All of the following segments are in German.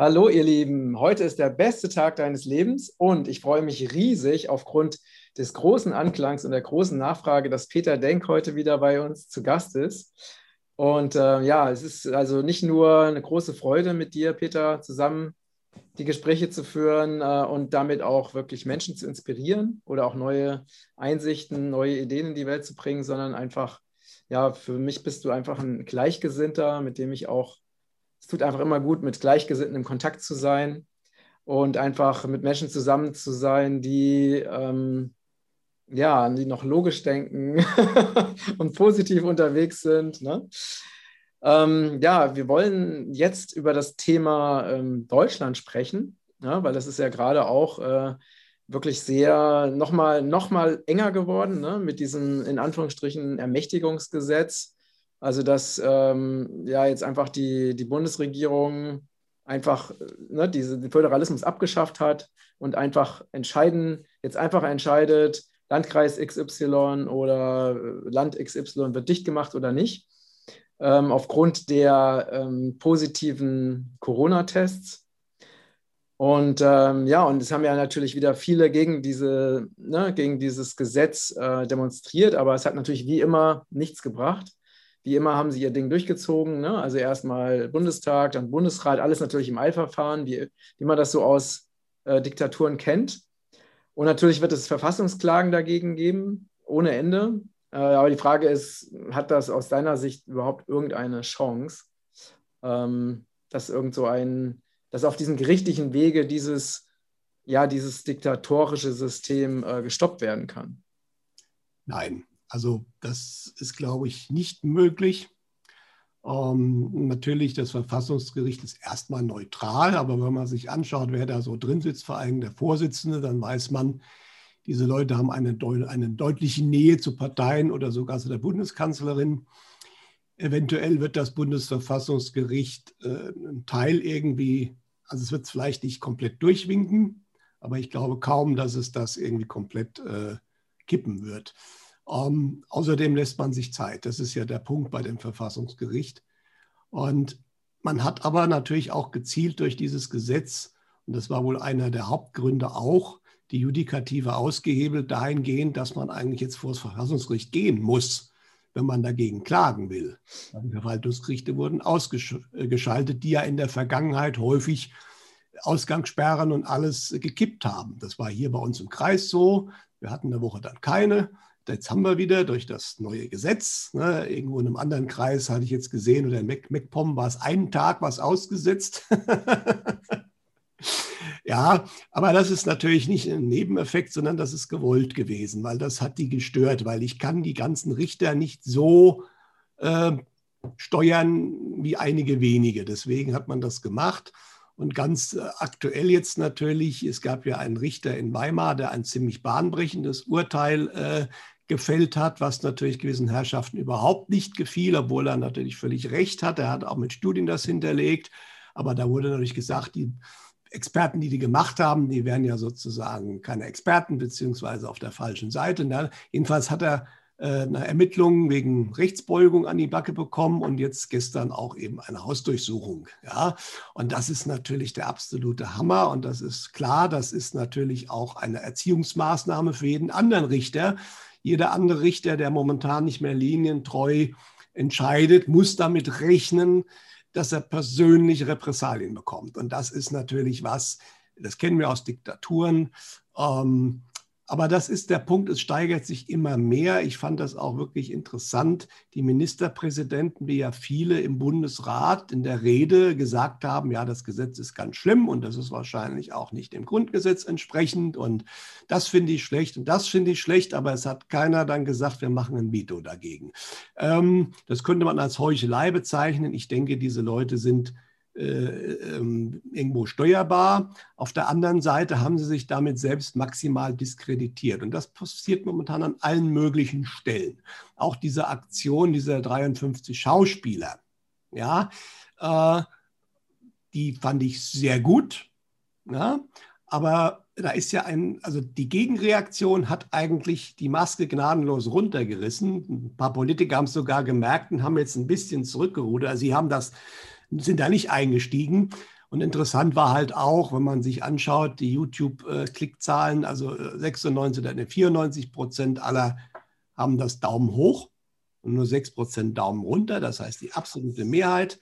Hallo ihr Lieben, heute ist der beste Tag deines Lebens und ich freue mich riesig aufgrund des großen Anklangs und der großen Nachfrage, dass Peter Denk heute wieder bei uns zu Gast ist. Und äh, ja, es ist also nicht nur eine große Freude mit dir, Peter, zusammen die Gespräche zu führen äh, und damit auch wirklich Menschen zu inspirieren oder auch neue Einsichten, neue Ideen in die Welt zu bringen, sondern einfach, ja, für mich bist du einfach ein Gleichgesinnter, mit dem ich auch, tut einfach immer gut, mit Gleichgesinnten im Kontakt zu sein und einfach mit Menschen zusammen zu sein, die, ähm, ja, die noch logisch denken und positiv unterwegs sind. Ne? Ähm, ja, wir wollen jetzt über das Thema ähm, Deutschland sprechen, ja, weil das ist ja gerade auch äh, wirklich sehr nochmal noch mal enger geworden ne, mit diesem in Anführungsstrichen Ermächtigungsgesetz. Also dass ähm, ja jetzt einfach die, die Bundesregierung einfach ne, diesen Föderalismus abgeschafft hat und einfach entscheiden, jetzt einfach entscheidet, Landkreis XY oder äh, Land XY wird dicht gemacht oder nicht ähm, aufgrund der ähm, positiven Corona-Tests. Und ähm, ja, und es haben ja natürlich wieder viele gegen, diese, ne, gegen dieses Gesetz äh, demonstriert, aber es hat natürlich wie immer nichts gebracht. Wie immer haben sie ihr Ding durchgezogen. Ne? Also erstmal Bundestag, dann Bundesrat, alles natürlich im Eilverfahren, wie, wie man das so aus äh, Diktaturen kennt. Und natürlich wird es Verfassungsklagen dagegen geben, ohne Ende. Äh, aber die Frage ist, hat das aus deiner Sicht überhaupt irgendeine Chance, ähm, dass irgend so ein, dass auf diesem gerichtlichen Wege dieses, ja, dieses diktatorische System äh, gestoppt werden kann? Nein, also das ist, glaube ich, nicht möglich. Ähm, natürlich, das Verfassungsgericht ist erstmal neutral, aber wenn man sich anschaut, wer da so drin sitzt, vor allem der Vorsitzende, dann weiß man, diese Leute haben eine, eine deutliche Nähe zu Parteien oder sogar zu der Bundeskanzlerin. Eventuell wird das Bundesverfassungsgericht äh, einen Teil irgendwie, also es wird es vielleicht nicht komplett durchwinken, aber ich glaube kaum, dass es das irgendwie komplett äh, kippen wird. Ähm, außerdem lässt man sich Zeit. Das ist ja der Punkt bei dem Verfassungsgericht. Und man hat aber natürlich auch gezielt durch dieses Gesetz, und das war wohl einer der Hauptgründe auch, die Judikative ausgehebelt dahingehend, dass man eigentlich jetzt vor das Verfassungsgericht gehen muss, wenn man dagegen klagen will. Die Verwaltungsgerichte wurden ausgeschaltet, die ja in der Vergangenheit häufig Ausgangssperren und alles gekippt haben. Das war hier bei uns im Kreis so. Wir hatten eine Woche dann keine. Jetzt haben wir wieder durch das neue Gesetz, ne, irgendwo in einem anderen Kreis hatte ich jetzt gesehen, oder in MacPom war es einen Tag was ausgesetzt. Ja, aber das ist natürlich nicht ein Nebeneffekt, sondern das ist gewollt gewesen, weil das hat die gestört, weil ich kann die ganzen Richter nicht so äh, steuern wie einige wenige. Deswegen hat man das gemacht. Und ganz äh, aktuell jetzt natürlich, es gab ja einen Richter in Weimar, der ein ziemlich bahnbrechendes Urteil äh, gefällt hat, was natürlich gewissen Herrschaften überhaupt nicht gefiel, obwohl er natürlich völlig recht hat. Er hat auch mit Studien das hinterlegt. Aber da wurde natürlich gesagt, die Experten, die die gemacht haben, die wären ja sozusagen keine Experten, beziehungsweise auf der falschen Seite. Na, jedenfalls hat er äh, eine Ermittlung wegen Rechtsbeugung an die Backe bekommen und jetzt gestern auch eben eine Hausdurchsuchung. Ja? Und das ist natürlich der absolute Hammer und das ist klar, das ist natürlich auch eine Erziehungsmaßnahme für jeden anderen Richter. Jeder andere Richter, der momentan nicht mehr linientreu entscheidet, muss damit rechnen, dass er persönlich Repressalien bekommt. Und das ist natürlich was, das kennen wir aus Diktaturen. Ähm, aber das ist der Punkt, es steigert sich immer mehr. Ich fand das auch wirklich interessant. Die Ministerpräsidenten, wie ja viele im Bundesrat in der Rede gesagt haben, ja, das Gesetz ist ganz schlimm und das ist wahrscheinlich auch nicht dem Grundgesetz entsprechend und das finde ich schlecht und das finde ich schlecht, aber es hat keiner dann gesagt, wir machen ein Veto dagegen. Ähm, das könnte man als Heuchelei bezeichnen. Ich denke, diese Leute sind irgendwo steuerbar. Auf der anderen Seite haben sie sich damit selbst maximal diskreditiert. Und das passiert momentan an allen möglichen Stellen. Auch diese Aktion dieser 53 Schauspieler, ja, äh, die fand ich sehr gut. Ja, aber da ist ja ein, also die Gegenreaktion hat eigentlich die Maske gnadenlos runtergerissen. Ein paar Politiker haben es sogar gemerkt und haben jetzt ein bisschen zurückgerudert. Also sie haben das sind da nicht eingestiegen. Und interessant war halt auch, wenn man sich anschaut, die YouTube-Klickzahlen, also 96 oder 94 Prozent aller haben das Daumen hoch und nur 6 Prozent Daumen runter. Das heißt, die absolute Mehrheit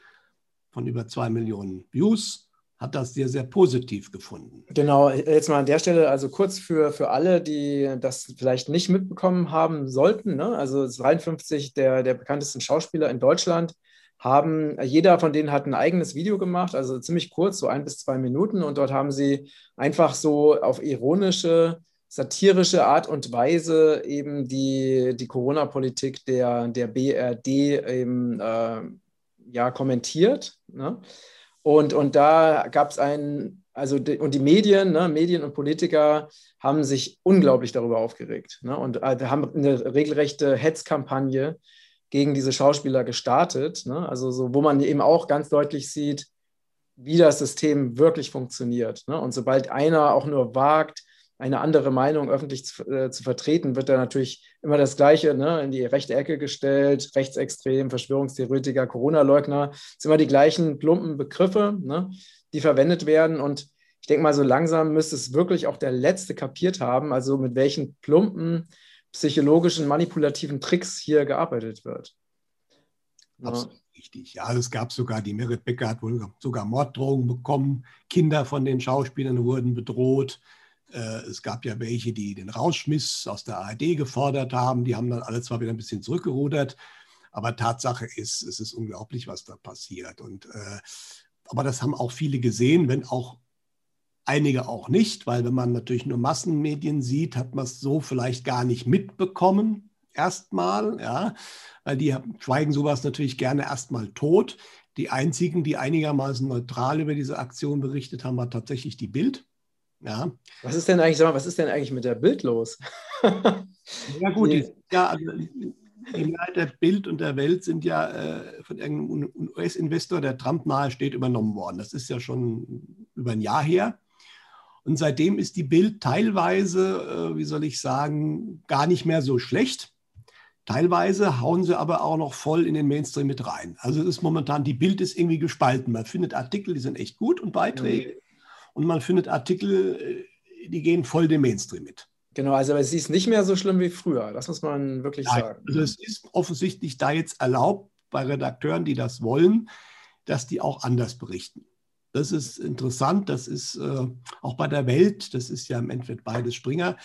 von über zwei Millionen Views hat das sehr, sehr positiv gefunden. Genau, jetzt mal an der Stelle, also kurz für, für alle, die das vielleicht nicht mitbekommen haben sollten. Ne? Also 53 der, der bekanntesten Schauspieler in Deutschland haben, jeder von denen hat ein eigenes Video gemacht, also ziemlich kurz, so ein bis zwei Minuten. Und dort haben sie einfach so auf ironische, satirische Art und Weise eben die, die Corona-Politik der, der BRD eben äh, ja, kommentiert. Ne? Und, und da gab es einen, also die, und die Medien, ne, Medien und Politiker haben sich unglaublich darüber aufgeregt ne, und äh, haben eine regelrechte Hetzkampagne gegen diese Schauspieler gestartet. Ne, also so, wo man eben auch ganz deutlich sieht, wie das System wirklich funktioniert. Ne? Und sobald einer auch nur wagt, eine andere Meinung öffentlich zu, äh, zu, vertreten, wird da natürlich immer das Gleiche ne, in die rechte Ecke gestellt, rechtsextrem, Verschwörungstheoretiker, Corona-Leugner, es sind immer die gleichen plumpen Begriffe, ne, die verwendet werden. Und ich denke mal, so langsam müsste es wirklich auch der Letzte kapiert haben, also mit welchen plumpen psychologischen, manipulativen Tricks hier gearbeitet wird. Absolut richtig. Ja, es gab sogar, die Merit Becker hat wohl sogar Morddrohungen bekommen, Kinder von den Schauspielern wurden bedroht. Äh, es gab ja welche, die den Rausschmiss aus der ARD gefordert haben. Die haben dann alle zwar wieder ein bisschen zurückgerudert, aber Tatsache ist, es ist unglaublich, was da passiert. Und, äh, aber das haben auch viele gesehen, wenn auch einige auch nicht, weil wenn man natürlich nur Massenmedien sieht, hat man es so vielleicht gar nicht mitbekommen. Erstmal, ja, weil die schweigen sowas natürlich gerne erstmal tot. Die einzigen, die einigermaßen neutral über diese Aktion berichtet haben, war tatsächlich die Bild. Ja. Was ist denn eigentlich, mal, was ist denn eigentlich mit der Bild los? ja, gut, die, ja, also, die Mehrheit der Bild und der Welt sind ja äh, von irgendeinem US-Investor, der Trump nahe steht, übernommen worden. Das ist ja schon über ein Jahr her. Und seitdem ist die Bild teilweise, äh, wie soll ich sagen, gar nicht mehr so schlecht. Teilweise hauen sie aber auch noch voll in den Mainstream mit rein. Also es ist momentan, die Bild ist irgendwie gespalten. Man findet Artikel, die sind echt gut und Beiträge. Mhm und man findet Artikel, äh, die gehen voll dem Mainstream mit. Genau, also es ist nicht mehr so schlimm wie früher, das muss man wirklich Nein, sagen. Also es ist offensichtlich da jetzt erlaubt bei Redakteuren, die das wollen, dass die auch anders berichten. Das ist interessant, das ist äh, auch bei der Welt, das ist ja im Endeffekt beides Springer,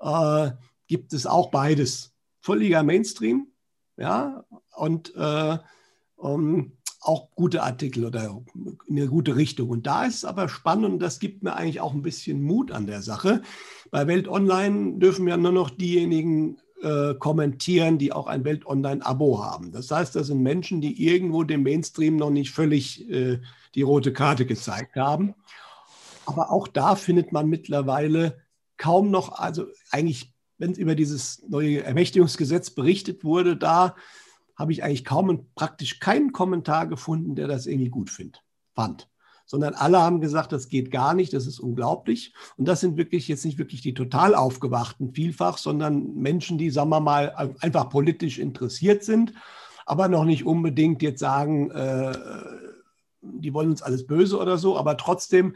äh, gibt es auch beides. Völliger Mainstream, ja, und äh, um, auch gute Artikel oder in eine gute Richtung. Und da ist es aber spannend und das gibt mir eigentlich auch ein bisschen Mut an der Sache. Bei Welt Online dürfen ja nur noch diejenigen äh, kommentieren, die auch ein Welt Online-Abo haben. Das heißt, das sind Menschen, die irgendwo dem Mainstream noch nicht völlig äh, die rote Karte gezeigt haben. Aber auch da findet man mittlerweile kaum noch, also eigentlich, wenn es über dieses neue Ermächtigungsgesetz berichtet wurde, da habe ich eigentlich kaum und praktisch keinen Kommentar gefunden, der das irgendwie gut find, fand. Sondern alle haben gesagt, das geht gar nicht, das ist unglaublich. Und das sind wirklich jetzt nicht wirklich die total aufgewachten vielfach, sondern Menschen, die, sagen wir mal, einfach politisch interessiert sind, aber noch nicht unbedingt jetzt sagen, äh, die wollen uns alles böse oder so, aber trotzdem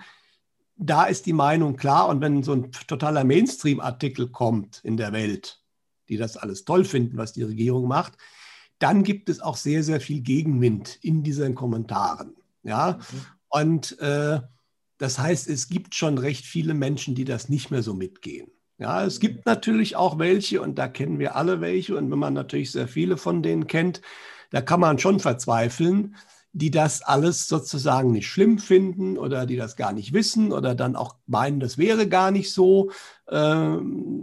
da ist die Meinung klar. Und wenn so ein totaler Mainstream-Artikel kommt in der Welt, die das alles toll finden, was die Regierung macht, dann gibt es auch sehr, sehr viel Gegenwind in diesen Kommentaren. Ja, mhm. Und äh, das heißt, es gibt schon recht viele Menschen, die das nicht mehr so mitgehen. Ja, es gibt natürlich auch welche, und da kennen wir alle welche, und wenn man natürlich sehr viele von denen kennt, da kann man schon verzweifeln, die das alles sozusagen nicht schlimm finden oder die das gar nicht wissen oder dann auch meinen, das wäre gar nicht so, äh,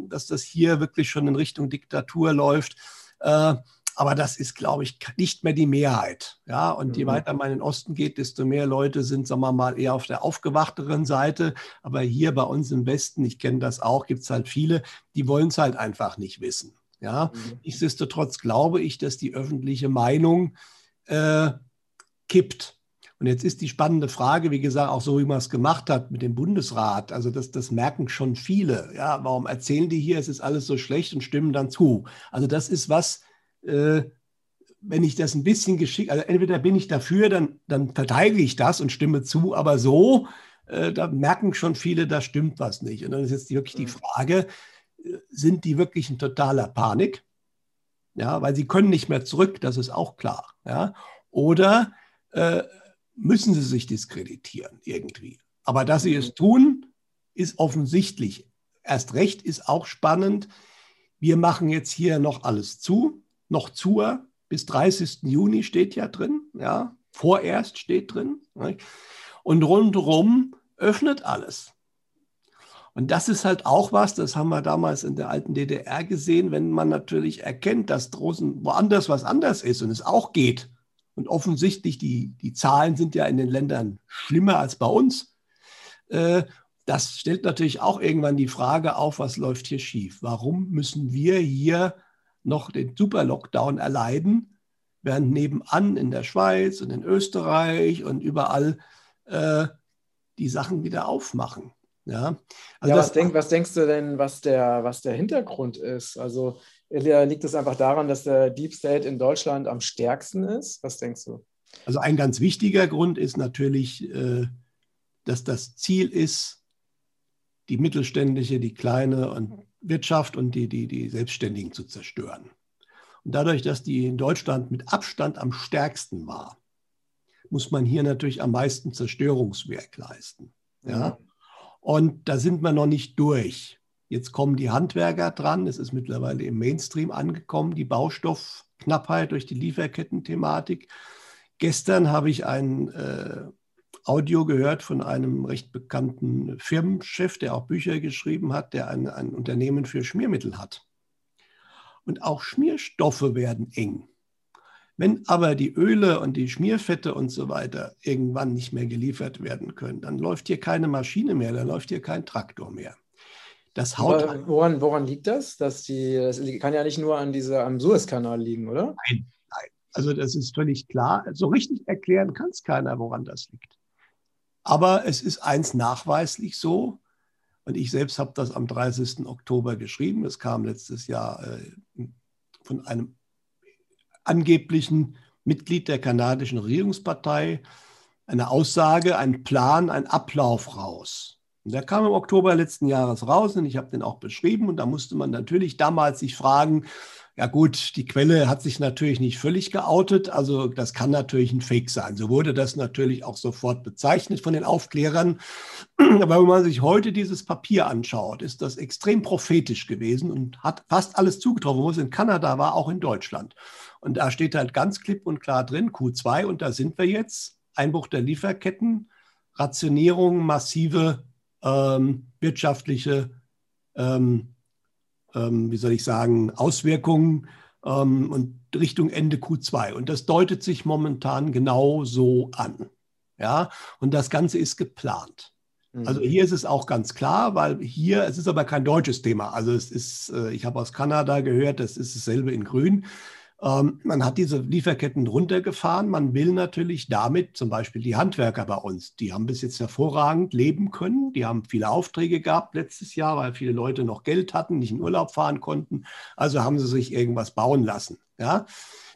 dass das hier wirklich schon in Richtung Diktatur läuft. Äh, aber das ist, glaube ich, nicht mehr die Mehrheit. Ja, und mhm. je weiter man in den Osten geht, desto mehr Leute sind, sagen wir mal, eher auf der aufgewachteren Seite. Aber hier bei uns im Westen, ich kenne das auch, gibt es halt viele, die wollen es halt einfach nicht wissen. Ja, mhm. nichtsdestotrotz glaube ich, dass die öffentliche Meinung äh, kippt. Und jetzt ist die spannende Frage, wie gesagt, auch so wie man es gemacht hat mit dem Bundesrat. Also das, das merken schon viele. Ja, warum erzählen die hier, es ist alles so schlecht und stimmen dann zu? Also das ist was, äh, wenn ich das ein bisschen geschickt, also entweder bin ich dafür, dann, dann verteidige ich das und stimme zu, aber so, äh, da merken schon viele, da stimmt was nicht. Und dann ist jetzt wirklich die mhm. Frage, sind die wirklich in totaler Panik? Ja, weil sie können nicht mehr zurück, das ist auch klar. Ja, oder äh, müssen sie sich diskreditieren irgendwie? Aber dass sie es tun, ist offensichtlich. Erst recht ist auch spannend. Wir machen jetzt hier noch alles zu, noch zu, bis 30. Juni steht ja drin, ja, vorerst steht drin. Und rundherum öffnet alles. Und das ist halt auch was, das haben wir damals in der alten DDR gesehen, wenn man natürlich erkennt, dass draußen woanders was anders ist und es auch geht. Und offensichtlich, die, die Zahlen sind ja in den Ländern schlimmer als bei uns. Äh, das stellt natürlich auch irgendwann die Frage auf, was läuft hier schief? Warum müssen wir hier noch den Super-Lockdown erleiden, während nebenan in der Schweiz und in Österreich und überall äh, die Sachen wieder aufmachen? Ja, also ja was, denk, was, denkst du denn, was der, was der Hintergrund ist? Also liegt es einfach daran, dass der Deep State in Deutschland am stärksten ist? Was denkst du? Also ein ganz wichtiger Grund ist natürlich, äh, dass das Ziel ist, die mittelständische, die kleine und Wirtschaft und die, die, die Selbstständigen zu zerstören. Und dadurch, dass die in Deutschland mit Abstand am stärksten war, muss man hier natürlich am meisten Zerstörungswerk leisten. Ja? Und da sind wir noch nicht durch. Jetzt kommen die Handwerker dran. Es ist mittlerweile im Mainstream angekommen, die Baustoffknappheit durch die Lieferketten-Thematik. Gestern habe ich ein äh, Audio gehört von einem recht bekannten Firmenchef, der auch Bücher geschrieben hat, der ein, ein Unternehmen für Schmiermittel hat. Und auch Schmierstoffe werden eng. Wenn aber die Öle und die Schmierfette und so weiter irgendwann nicht mehr geliefert werden können, dann läuft hier keine Maschine mehr, dann läuft hier kein Traktor mehr. Das haut Aber woran, woran liegt das? Dass die, das kann ja nicht nur an dieser, am Suezkanal liegen, oder? Nein, nein. Also das ist völlig klar. So richtig erklären kann es keiner, woran das liegt. Aber es ist eins nachweislich so, und ich selbst habe das am 30. Oktober geschrieben. Es kam letztes Jahr äh, von einem angeblichen Mitglied der kanadischen Regierungspartei eine Aussage, ein Plan, ein Ablauf raus. Und der kam im Oktober letzten Jahres raus und ich habe den auch beschrieben. Und da musste man natürlich damals sich fragen, ja gut, die Quelle hat sich natürlich nicht völlig geoutet, also das kann natürlich ein Fake sein. So wurde das natürlich auch sofort bezeichnet von den Aufklärern. Aber wenn man sich heute dieses Papier anschaut, ist das extrem prophetisch gewesen und hat fast alles zugetroffen, wo es in Kanada war, auch in Deutschland. Und da steht halt ganz klipp und klar drin, Q2, und da sind wir jetzt, Einbruch der Lieferketten, Rationierung, massive ähm, wirtschaftliche ähm, ähm, wie soll ich sagen, Auswirkungen ähm, und Richtung Ende Q2. Und das deutet sich momentan genau so an. Ja, und das Ganze ist geplant. Also mhm. hier ist es auch ganz klar, weil hier, es ist aber kein deutsches Thema. Also es ist, äh, ich habe aus Kanada gehört, das ist dasselbe in Grün. Ähm, man hat diese Lieferketten runtergefahren. Man will natürlich damit zum Beispiel die Handwerker bei uns, die haben bis jetzt hervorragend leben können. Die haben viele Aufträge gehabt letztes Jahr, weil viele Leute noch Geld hatten, nicht in Urlaub fahren konnten. Also haben sie sich irgendwas bauen lassen. Ja?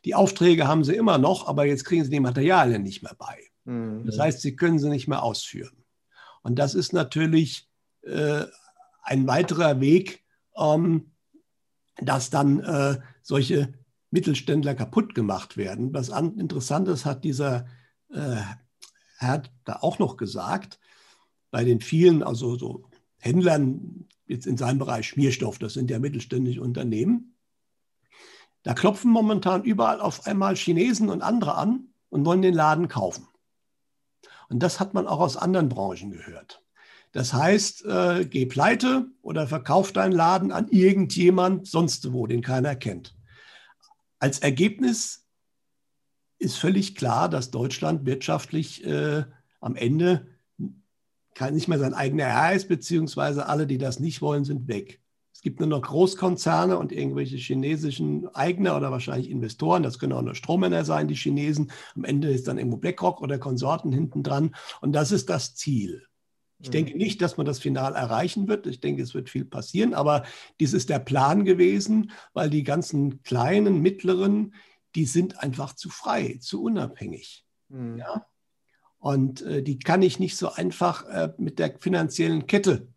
Die Aufträge haben sie immer noch, aber jetzt kriegen sie die Materialien nicht mehr bei. Mhm. Das heißt, sie können sie nicht mehr ausführen. Und das ist natürlich äh, ein weiterer Weg, ähm, dass dann äh, solche Mittelständler kaputt gemacht werden. Was Interessantes hat dieser äh, Herr da auch noch gesagt, bei den vielen, also so Händlern jetzt in seinem Bereich Schmierstoff, das sind ja mittelständische Unternehmen, da klopfen momentan überall auf einmal Chinesen und andere an und wollen den Laden kaufen. Und das hat man auch aus anderen Branchen gehört. Das heißt, äh, geh pleite oder verkauf deinen Laden an irgendjemand sonst wo, den keiner kennt. Als Ergebnis ist völlig klar, dass Deutschland wirtschaftlich äh, am Ende kein, nicht mehr sein eigener Herr ist, beziehungsweise alle, die das nicht wollen, sind weg. Es gibt nur noch Großkonzerne und irgendwelche chinesischen Eigner oder wahrscheinlich Investoren. Das können auch nur Strohmänner sein, die Chinesen. Am Ende ist dann irgendwo BlackRock oder Konsorten hinten dran. Und das ist das Ziel. Ich mhm. denke nicht, dass man das Final erreichen wird. Ich denke, es wird viel passieren, aber dies ist der Plan gewesen, weil die ganzen kleinen, mittleren, die sind einfach zu frei, zu unabhängig. Mhm. Ja? Und äh, die kann ich nicht so einfach äh, mit der finanziellen Kette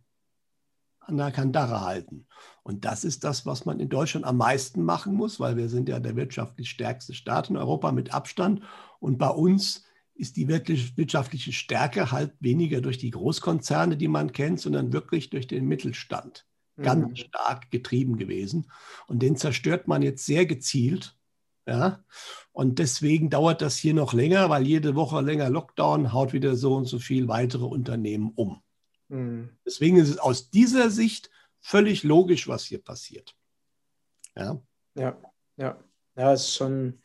an der Kandare halten. Und das ist das, was man in Deutschland am meisten machen muss, weil wir sind ja der wirtschaftlich stärkste Staat in Europa mit Abstand. Und bei uns ist die wirtschaftliche Stärke halt weniger durch die Großkonzerne, die man kennt, sondern wirklich durch den Mittelstand. Ganz mhm. stark getrieben gewesen. Und den zerstört man jetzt sehr gezielt. Ja? Und deswegen dauert das hier noch länger, weil jede Woche länger Lockdown haut wieder so und so viel weitere Unternehmen um. Mhm. Deswegen ist es aus dieser Sicht völlig logisch, was hier passiert. Ja, ja, ja. Ja, ist schon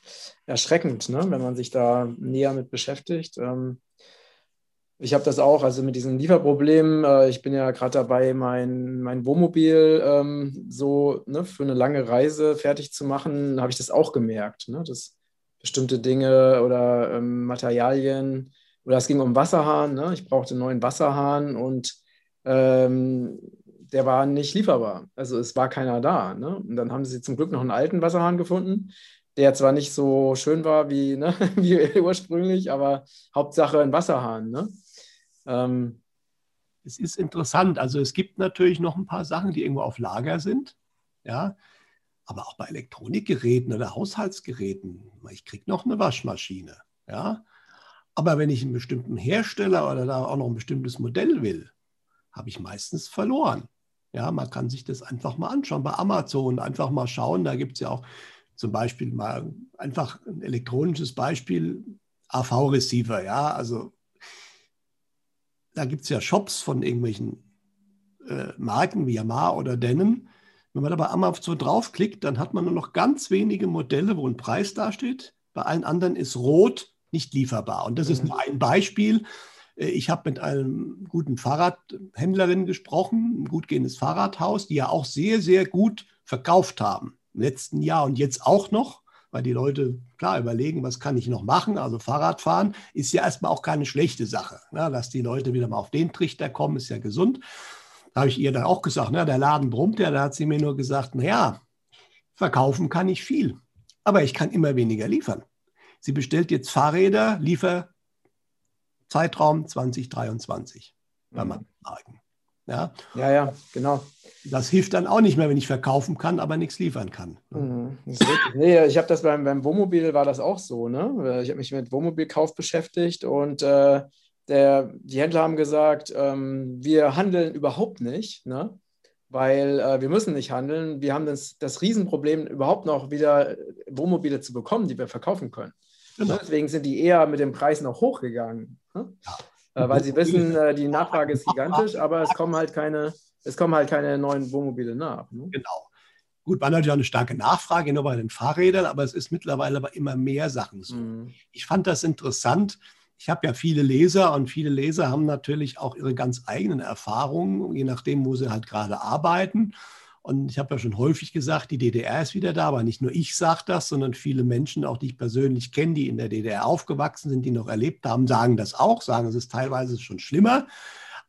erschreckend, ne? wenn man sich da näher mit beschäftigt. Ähm, ich habe das auch, also mit diesen Lieferproblemen. Äh, ich bin ja gerade dabei, mein, mein Wohnmobil ähm, so ne, für eine lange Reise fertig zu machen. Habe ich das auch gemerkt, ne? dass bestimmte Dinge oder ähm, Materialien oder es ging um Wasserhahn. Ne? Ich brauchte einen neuen Wasserhahn und ähm, der war nicht lieferbar. Also es war keiner da. Ne? Und dann haben sie zum Glück noch einen alten Wasserhahn gefunden, der zwar nicht so schön war wie, ne, wie ursprünglich, aber Hauptsache ein Wasserhahn. Ne? Ähm, es ist interessant. Also es gibt natürlich noch ein paar Sachen, die irgendwo auf Lager sind. Ja. Aber auch bei Elektronikgeräten oder Haushaltsgeräten. Ich kriege noch eine Waschmaschine. Ja. Aber wenn ich einen bestimmten Hersteller oder da auch noch ein bestimmtes Modell will, habe ich meistens verloren. Ja, man kann sich das einfach mal anschauen bei Amazon, einfach mal schauen. Da gibt es ja auch zum Beispiel mal einfach ein elektronisches Beispiel, AV-Receiver. Ja, also da gibt es ja Shops von irgendwelchen äh, Marken wie Yamaha oder Denon. Wenn man da bei Amazon draufklickt, dann hat man nur noch ganz wenige Modelle, wo ein Preis dasteht. Bei allen anderen ist rot nicht lieferbar. Und das ist mhm. nur ein Beispiel. Äh, ich habe mit einem guten Fahrradhändlerin gesprochen, ein gut gehendes Fahrradhaus, die ja auch sehr, sehr gut verkauft haben im letzten Jahr und jetzt auch noch, weil die Leute klar überlegen, was kann ich noch machen. Also Fahrradfahren ist ja erstmal auch keine schlechte Sache. Ne? Dass die Leute wieder mal auf den Trichter kommen, ist ja gesund. Da habe ich ihr dann auch gesagt, ne, der Laden brummt ja, da hat sie mir nur gesagt, naja, verkaufen kann ich viel, aber ich kann immer weniger liefern. Sie bestellt jetzt Fahrräder, Liefer Zeitraum 2023 bei mhm. manchen Marken. Ja? ja, ja, genau. Das hilft dann auch nicht mehr, wenn ich verkaufen kann, aber nichts liefern kann. Mhm. Nee, ich habe das beim, beim Wohnmobil war das auch so. Ne? Ich habe mich mit Wohnmobilkauf beschäftigt und äh, der, die Händler haben gesagt, ähm, wir handeln überhaupt nicht, ne? weil äh, wir müssen nicht handeln. Wir haben das, das Riesenproblem, überhaupt noch wieder Wohnmobile zu bekommen, die wir verkaufen können. Genau. Ne? Deswegen sind die eher mit dem Preis noch hochgegangen. Ne? Äh, weil sie wissen, äh, die Nachfrage ist gigantisch, aber es kommen halt keine, es kommen halt keine neuen Wohnmobile nach. Ne? Genau. Gut, war natürlich auch eine starke Nachfrage nur bei den Fahrrädern, aber es ist mittlerweile bei immer mehr Sachen so. Mhm. Ich fand das interessant. Ich habe ja viele Leser und viele Leser haben natürlich auch ihre ganz eigenen Erfahrungen, je nachdem, wo sie halt gerade arbeiten. Und ich habe ja schon häufig gesagt, die DDR ist wieder da, aber nicht nur ich sage das, sondern viele Menschen, auch die ich persönlich kenne, die in der DDR aufgewachsen sind, die noch erlebt haben, sagen das auch, sagen, es ist teilweise schon schlimmer.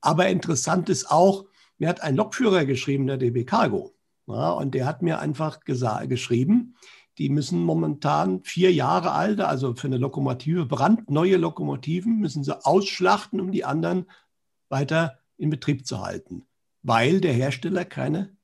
Aber interessant ist auch, mir hat ein Lokführer geschrieben, der DB Cargo. Ja, und der hat mir einfach geschrieben, die müssen momentan vier Jahre alte, also für eine Lokomotive, brandneue Lokomotiven, müssen sie ausschlachten, um die anderen weiter in Betrieb zu halten, weil der Hersteller keine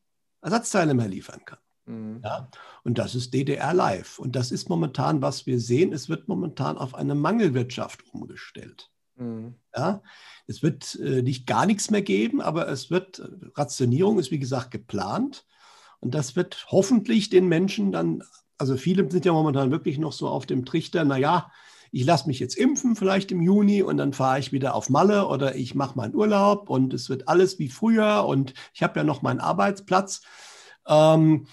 Ersatzteile mehr liefern kann. Mhm. Ja? Und das ist DDR Live. Und das ist momentan, was wir sehen. Es wird momentan auf eine Mangelwirtschaft umgestellt. Mhm. Ja? Es wird äh, nicht gar nichts mehr geben, aber es wird, Rationierung ist wie gesagt geplant. Und das wird hoffentlich den Menschen dann, also viele sind ja momentan wirklich noch so auf dem Trichter, naja, ich lasse mich jetzt impfen, vielleicht im Juni, und dann fahre ich wieder auf Malle oder ich mache meinen Urlaub und es wird alles wie früher und ich habe ja noch meinen Arbeitsplatz. Ähm,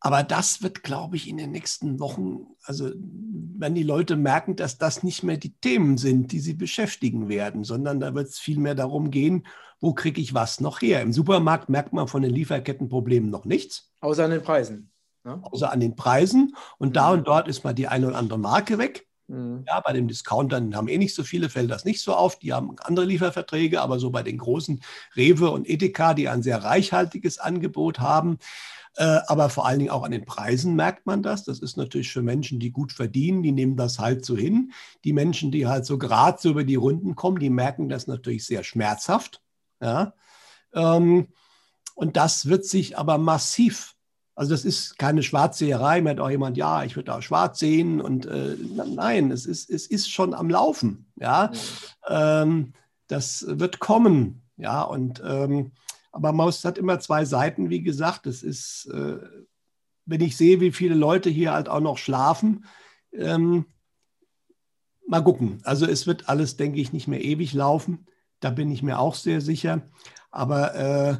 aber das wird, glaube ich, in den nächsten Wochen, also wenn die Leute merken, dass das nicht mehr die Themen sind, die sie beschäftigen werden, sondern da wird es viel mehr darum gehen, wo kriege ich was noch her? Im Supermarkt merkt man von den Lieferkettenproblemen noch nichts. Außer an den Preisen. Ne? Außer an den Preisen. Und da mhm. und dort ist mal die eine oder andere Marke weg. Mhm. Ja, bei den Discountern haben eh nicht so viele, fällt das nicht so auf. Die haben andere Lieferverträge, aber so bei den großen Rewe und Edeka, die ein sehr reichhaltiges Angebot haben, äh, aber vor allen Dingen auch an den Preisen merkt man das. Das ist natürlich für Menschen, die gut verdienen, die nehmen das halt so hin. Die Menschen, die halt so gerade so über die Runden kommen, die merken das natürlich sehr schmerzhaft. Ja. Ähm, und das wird sich aber massiv also das ist keine Schwarzseherei, mir hat auch jemand, ja, ich würde auch schwarz sehen und äh, nein, es ist, es ist schon am Laufen, ja. Mhm. Ähm, das wird kommen, ja, und ähm, aber Maus hat immer zwei Seiten, wie gesagt. Es ist, äh, wenn ich sehe, wie viele Leute hier halt auch noch schlafen, ähm, mal gucken. Also es wird alles, denke ich, nicht mehr ewig laufen. Da bin ich mir auch sehr sicher. Aber äh,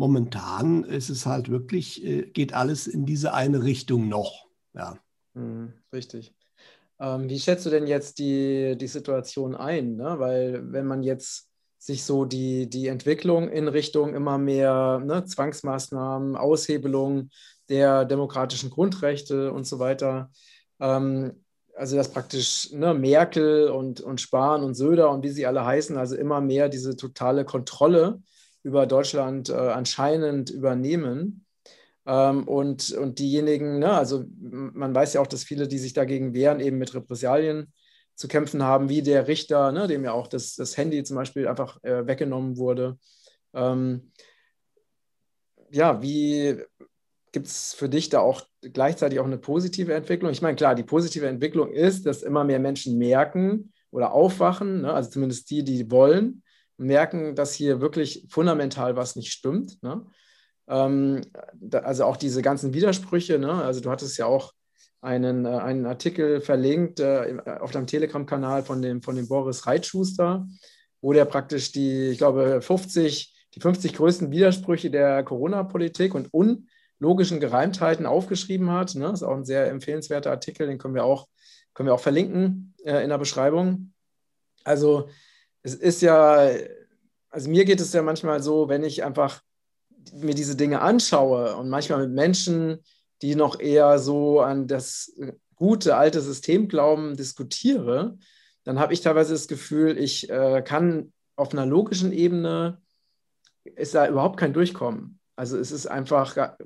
momentan ist es halt wirklich, äh, geht alles in diese eine Richtung noch. Ja. Mhm, richtig. Ähm, wie schätzt du denn jetzt die, die Situation ein? Ne? Weil wenn man jetzt sich so die, die Entwicklung in Richtung immer mehr ne, Zwangsmaßnahmen, Aushebelung der demokratischen Grundrechte und so weiter. Ähm, also dass praktisch ne, Merkel und, und Spahn und Söder und wie sie alle heißen, also immer mehr diese totale Kontrolle über Deutschland äh, anscheinend übernehmen. Ähm, und, und diejenigen, ne, also man weiß ja auch, dass viele, die sich dagegen wehren, eben mit Repressalien zu kämpfen haben, wie der Richter, ne, dem ja auch das, das Handy zum Beispiel einfach äh, weggenommen wurde. Ähm, ja, wie gibt es für dich da auch gleichzeitig auch eine positive Entwicklung? Ich meine, klar, die positive Entwicklung ist, dass immer mehr Menschen merken oder aufwachen, ne, also zumindest die, die wollen, merken, dass hier wirklich fundamental was nicht stimmt. Ne? Ähm, da, also auch diese ganzen Widersprüche, ne? also du hattest ja auch einen, äh, einen Artikel verlinkt äh, auf deinem Telegram-Kanal von dem, von dem Boris Reitschuster, wo der praktisch die, ich glaube, 50, die 50 größten Widersprüche der Corona-Politik und unlogischen Gereimtheiten aufgeschrieben hat. Ne? Das ist auch ein sehr empfehlenswerter Artikel, den können wir auch, können wir auch verlinken äh, in der Beschreibung. Also es ist ja, also mir geht es ja manchmal so, wenn ich einfach mir diese Dinge anschaue und manchmal mit Menschen, die noch eher so an das gute alte System glauben, diskutiere, dann habe ich teilweise das Gefühl, ich äh, kann auf einer logischen Ebene, ist da überhaupt kein Durchkommen. Also es ist einfach,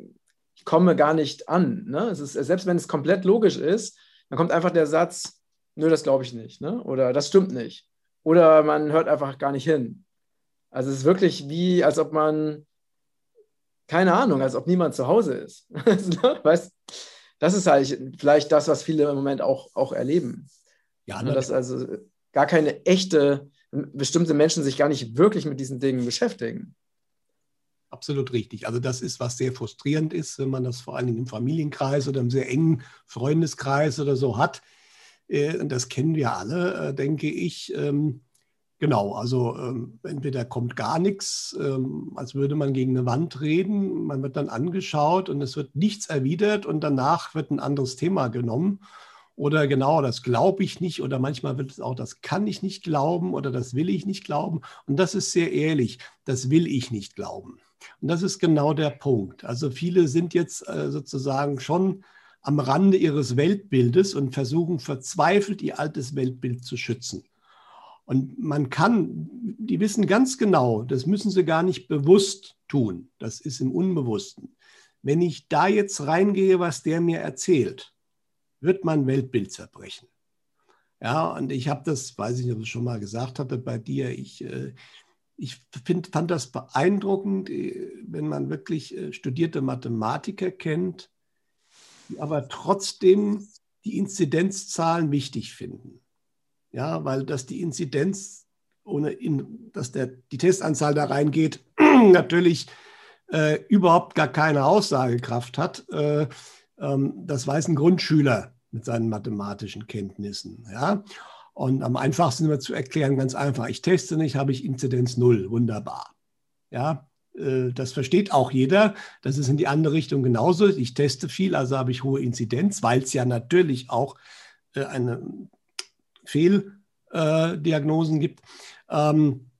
ich komme gar nicht an. Ne? Es ist, selbst wenn es komplett logisch ist, dann kommt einfach der Satz, nö, das glaube ich nicht. Ne? Oder das stimmt nicht. Oder man hört einfach gar nicht hin. Also es ist wirklich wie, als ob man keine Ahnung, als ob niemand zu Hause ist. weißt, das ist halt vielleicht das, was viele im Moment auch, auch erleben. Ja, ne, dass also gar keine echte, bestimmte Menschen sich gar nicht wirklich mit diesen Dingen beschäftigen. Absolut richtig. Also das ist, was sehr frustrierend ist, wenn man das vor allen Dingen im Familienkreis oder im sehr engen Freundeskreis oder so hat. Äh, das kennen wir alle, äh, denke ich. Ähm, Genau, also ähm, entweder kommt gar nichts, ähm, als würde man gegen eine Wand reden, man wird dann angeschaut und es wird nichts erwidert und danach wird ein anderes Thema genommen. Oder genau, das glaube ich nicht oder manchmal wird es auch, das kann ich nicht glauben oder das will ich nicht glauben. Und das ist sehr ehrlich, das will ich nicht glauben. Und das ist genau der Punkt. Also viele sind jetzt äh, sozusagen schon am Rande ihres Weltbildes und versuchen verzweifelt ihr altes Weltbild zu schützen. Und man kann, die wissen ganz genau, das müssen sie gar nicht bewusst tun. Das ist im Unbewussten. Wenn ich da jetzt reingehe, was der mir erzählt, wird mein Weltbild zerbrechen. Ja, und ich habe das, weiß ich nicht, ob ich schon mal gesagt hatte bei dir, ich, äh, ich find, fand das beeindruckend, äh, wenn man wirklich äh, studierte Mathematiker kennt, die aber trotzdem die Inzidenzzahlen wichtig finden ja, weil dass die Inzidenz, ohne in, dass der, die Testanzahl da reingeht, natürlich äh, überhaupt gar keine Aussagekraft hat. Äh, ähm, das weiß ein Grundschüler mit seinen mathematischen Kenntnissen. Ja? Und am einfachsten immer zu erklären, ganz einfach, ich teste nicht, habe ich Inzidenz null, wunderbar. Ja, das versteht auch jeder. Das ist in die andere Richtung genauso. Ich teste viel, also habe ich hohe Inzidenz, weil es ja natürlich auch äh, eine Fehldiagnosen gibt. Ähm,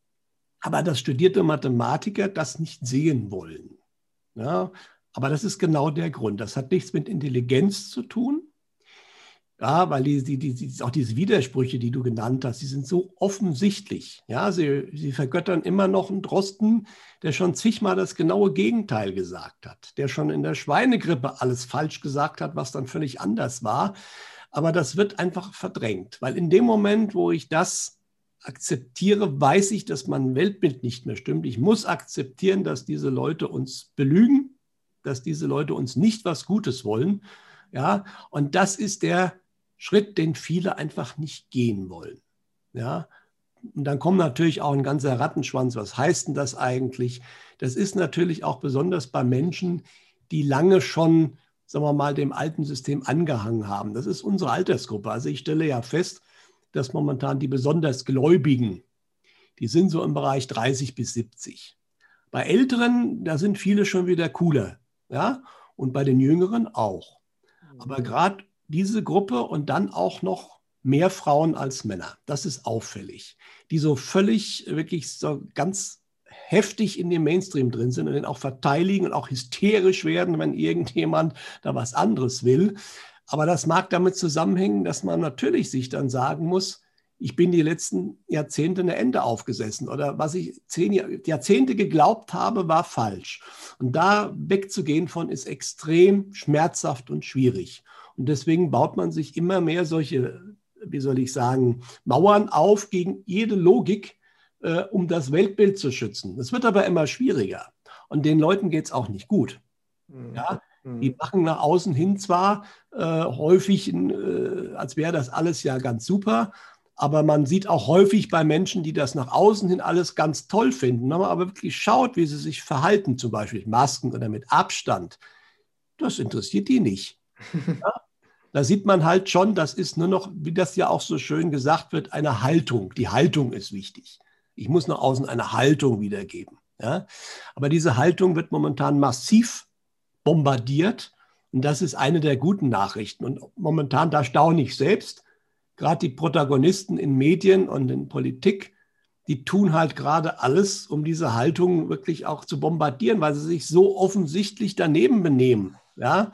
aber dass studierte Mathematiker das nicht sehen wollen. Ja, aber das ist genau der Grund. Das hat nichts mit Intelligenz zu tun. Ja, weil die, die, die, auch diese Widersprüche, die du genannt hast, die sind so offensichtlich. Ja, sie, sie vergöttern immer noch einen Drosten, der schon zigmal das genaue Gegenteil gesagt hat, der schon in der Schweinegrippe alles falsch gesagt hat, was dann völlig anders war. Aber das wird einfach verdrängt, weil in dem Moment, wo ich das akzeptiere, weiß ich, dass mein Weltbild nicht mehr stimmt. Ich muss akzeptieren, dass diese Leute uns belügen, dass diese Leute uns nicht was Gutes wollen. Ja, und das ist der Schritt, den viele einfach nicht gehen wollen. Ja, und dann kommt natürlich auch ein ganzer Rattenschwanz. Was heißt denn das eigentlich? Das ist natürlich auch besonders bei Menschen, die lange schon, sagen wir mal, dem alten System angehangen haben. Das ist unsere Altersgruppe. Also ich stelle ja fest, dass momentan die besonders Gläubigen, die sind so im Bereich 30 bis 70. Bei Älteren, da sind viele schon wieder cooler. Ja? Und bei den Jüngeren auch. Aber mhm. gerade diese Gruppe und dann auch noch mehr Frauen als Männer. Das ist auffällig, die so völlig, wirklich so ganz heftig in dem Mainstream drin sind und den auch verteidigen und auch hysterisch werden, wenn irgendjemand da was anderes will. Aber das mag damit zusammenhängen, dass man natürlich sich dann sagen muss, ich bin die letzten Jahrzehnte eine Ende aufgesessen oder was ich zehn Jahrzehnte geglaubt habe, war falsch. Und da wegzugehen von ist extrem schmerzhaft und schwierig. Und deswegen baut man sich immer mehr solche, wie soll ich sagen, Mauern auf gegen jede Logik, äh, um das Weltbild zu schützen. Das wird aber immer schwieriger. Und den Leuten geht es auch nicht gut. Mhm. Ja? Mhm. Die machen nach außen hin zwar äh, häufig, äh, als wäre das alles ja ganz super, aber man sieht auch häufig bei Menschen, die das nach außen hin alles ganz toll finden. Wenn man aber wirklich schaut, wie sie sich verhalten, zum Beispiel mit Masken oder mit Abstand, das interessiert die nicht. Ja? Da sieht man halt schon, das ist nur noch, wie das ja auch so schön gesagt wird, eine Haltung. Die Haltung ist wichtig. Ich muss nach außen eine Haltung wiedergeben. Ja? Aber diese Haltung wird momentan massiv bombardiert. Und das ist eine der guten Nachrichten. Und momentan, da staune ich selbst, gerade die Protagonisten in Medien und in Politik, die tun halt gerade alles, um diese Haltung wirklich auch zu bombardieren, weil sie sich so offensichtlich daneben benehmen. Ja?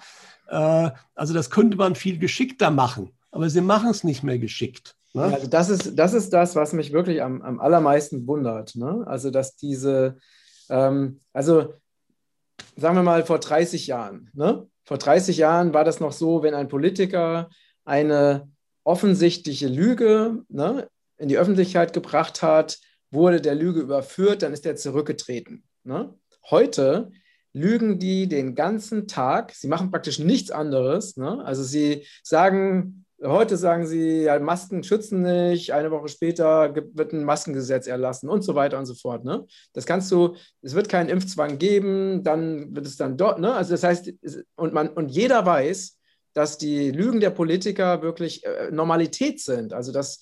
Äh, also das könnte man viel geschickter machen, aber sie machen es nicht mehr geschickt. Ne? Also das ist, das ist das, was mich wirklich am, am allermeisten wundert. Ne? Also dass diese, ähm, also sagen wir mal vor 30 Jahren, ne? vor 30 Jahren war das noch so, wenn ein Politiker eine offensichtliche Lüge ne, in die Öffentlichkeit gebracht hat, wurde der Lüge überführt, dann ist er zurückgetreten. Ne? Heute lügen die den ganzen Tag. Sie machen praktisch nichts anderes. Ne? Also sie sagen, heute sagen sie, ja, Masken schützen nicht, eine Woche später wird ein Maskengesetz erlassen und so weiter und so fort. Ne? Das kannst du, es wird keinen Impfzwang geben, dann wird es dann dort, ne? Also das heißt, und man, und jeder weiß, dass die Lügen der Politiker wirklich äh, Normalität sind. Also dass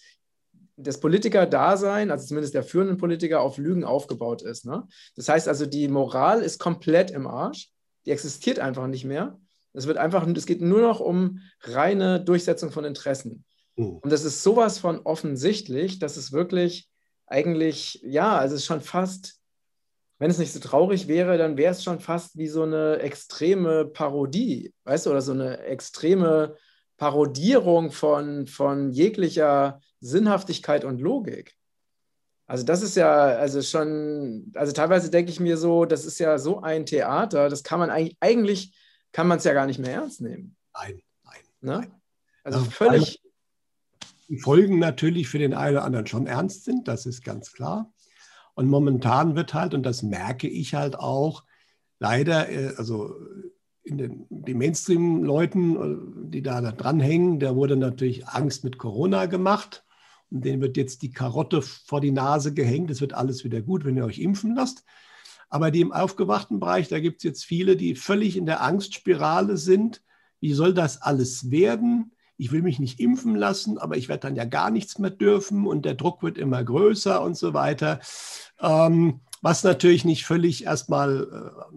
das Politiker-Dasein, also zumindest der führenden Politiker, auf Lügen aufgebaut ist. Ne? Das heißt also, die Moral ist komplett im Arsch. Die existiert einfach nicht mehr. Es wird einfach, es geht nur noch um reine Durchsetzung von Interessen. Mhm. Und das ist sowas von offensichtlich, dass es wirklich eigentlich, ja, also es ist schon fast, wenn es nicht so traurig wäre, dann wäre es schon fast wie so eine extreme Parodie, weißt du, oder so eine extreme Parodierung von, von jeglicher Sinnhaftigkeit und Logik. Also das ist ja, also schon, also teilweise denke ich mir so, das ist ja so ein Theater, das kann man eigentlich, eigentlich kann man es ja gar nicht mehr ernst nehmen. Nein, nein. Ne? nein. Also, also völlig. Die Folgen natürlich für den einen oder anderen schon ernst sind, das ist ganz klar. Und momentan wird halt, und das merke ich halt auch, leider, äh, also in den die Mainstream-Leuten, äh, die da, da dranhängen, da wurde natürlich Angst mit Corona gemacht. Und denen wird jetzt die Karotte vor die Nase gehängt. Es wird alles wieder gut, wenn ihr euch impfen lasst. Aber die im aufgewachten Bereich, da gibt es jetzt viele, die völlig in der Angstspirale sind. Wie soll das alles werden? Ich will mich nicht impfen lassen, aber ich werde dann ja gar nichts mehr dürfen und der Druck wird immer größer und so weiter. Ähm, was natürlich nicht völlig erstmal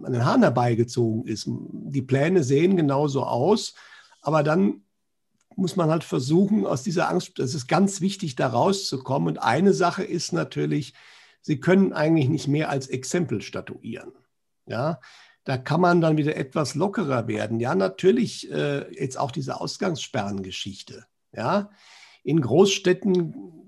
äh, an den Haaren herbeigezogen ist. Die Pläne sehen genauso aus, aber dann muss man halt versuchen, aus dieser Angst, das ist ganz wichtig, da rauszukommen. Und eine Sache ist natürlich, Sie können eigentlich nicht mehr als Exempel statuieren. Ja, da kann man dann wieder etwas lockerer werden. Ja, natürlich äh, jetzt auch diese Ausgangssperrengeschichte. Ja, in Großstädten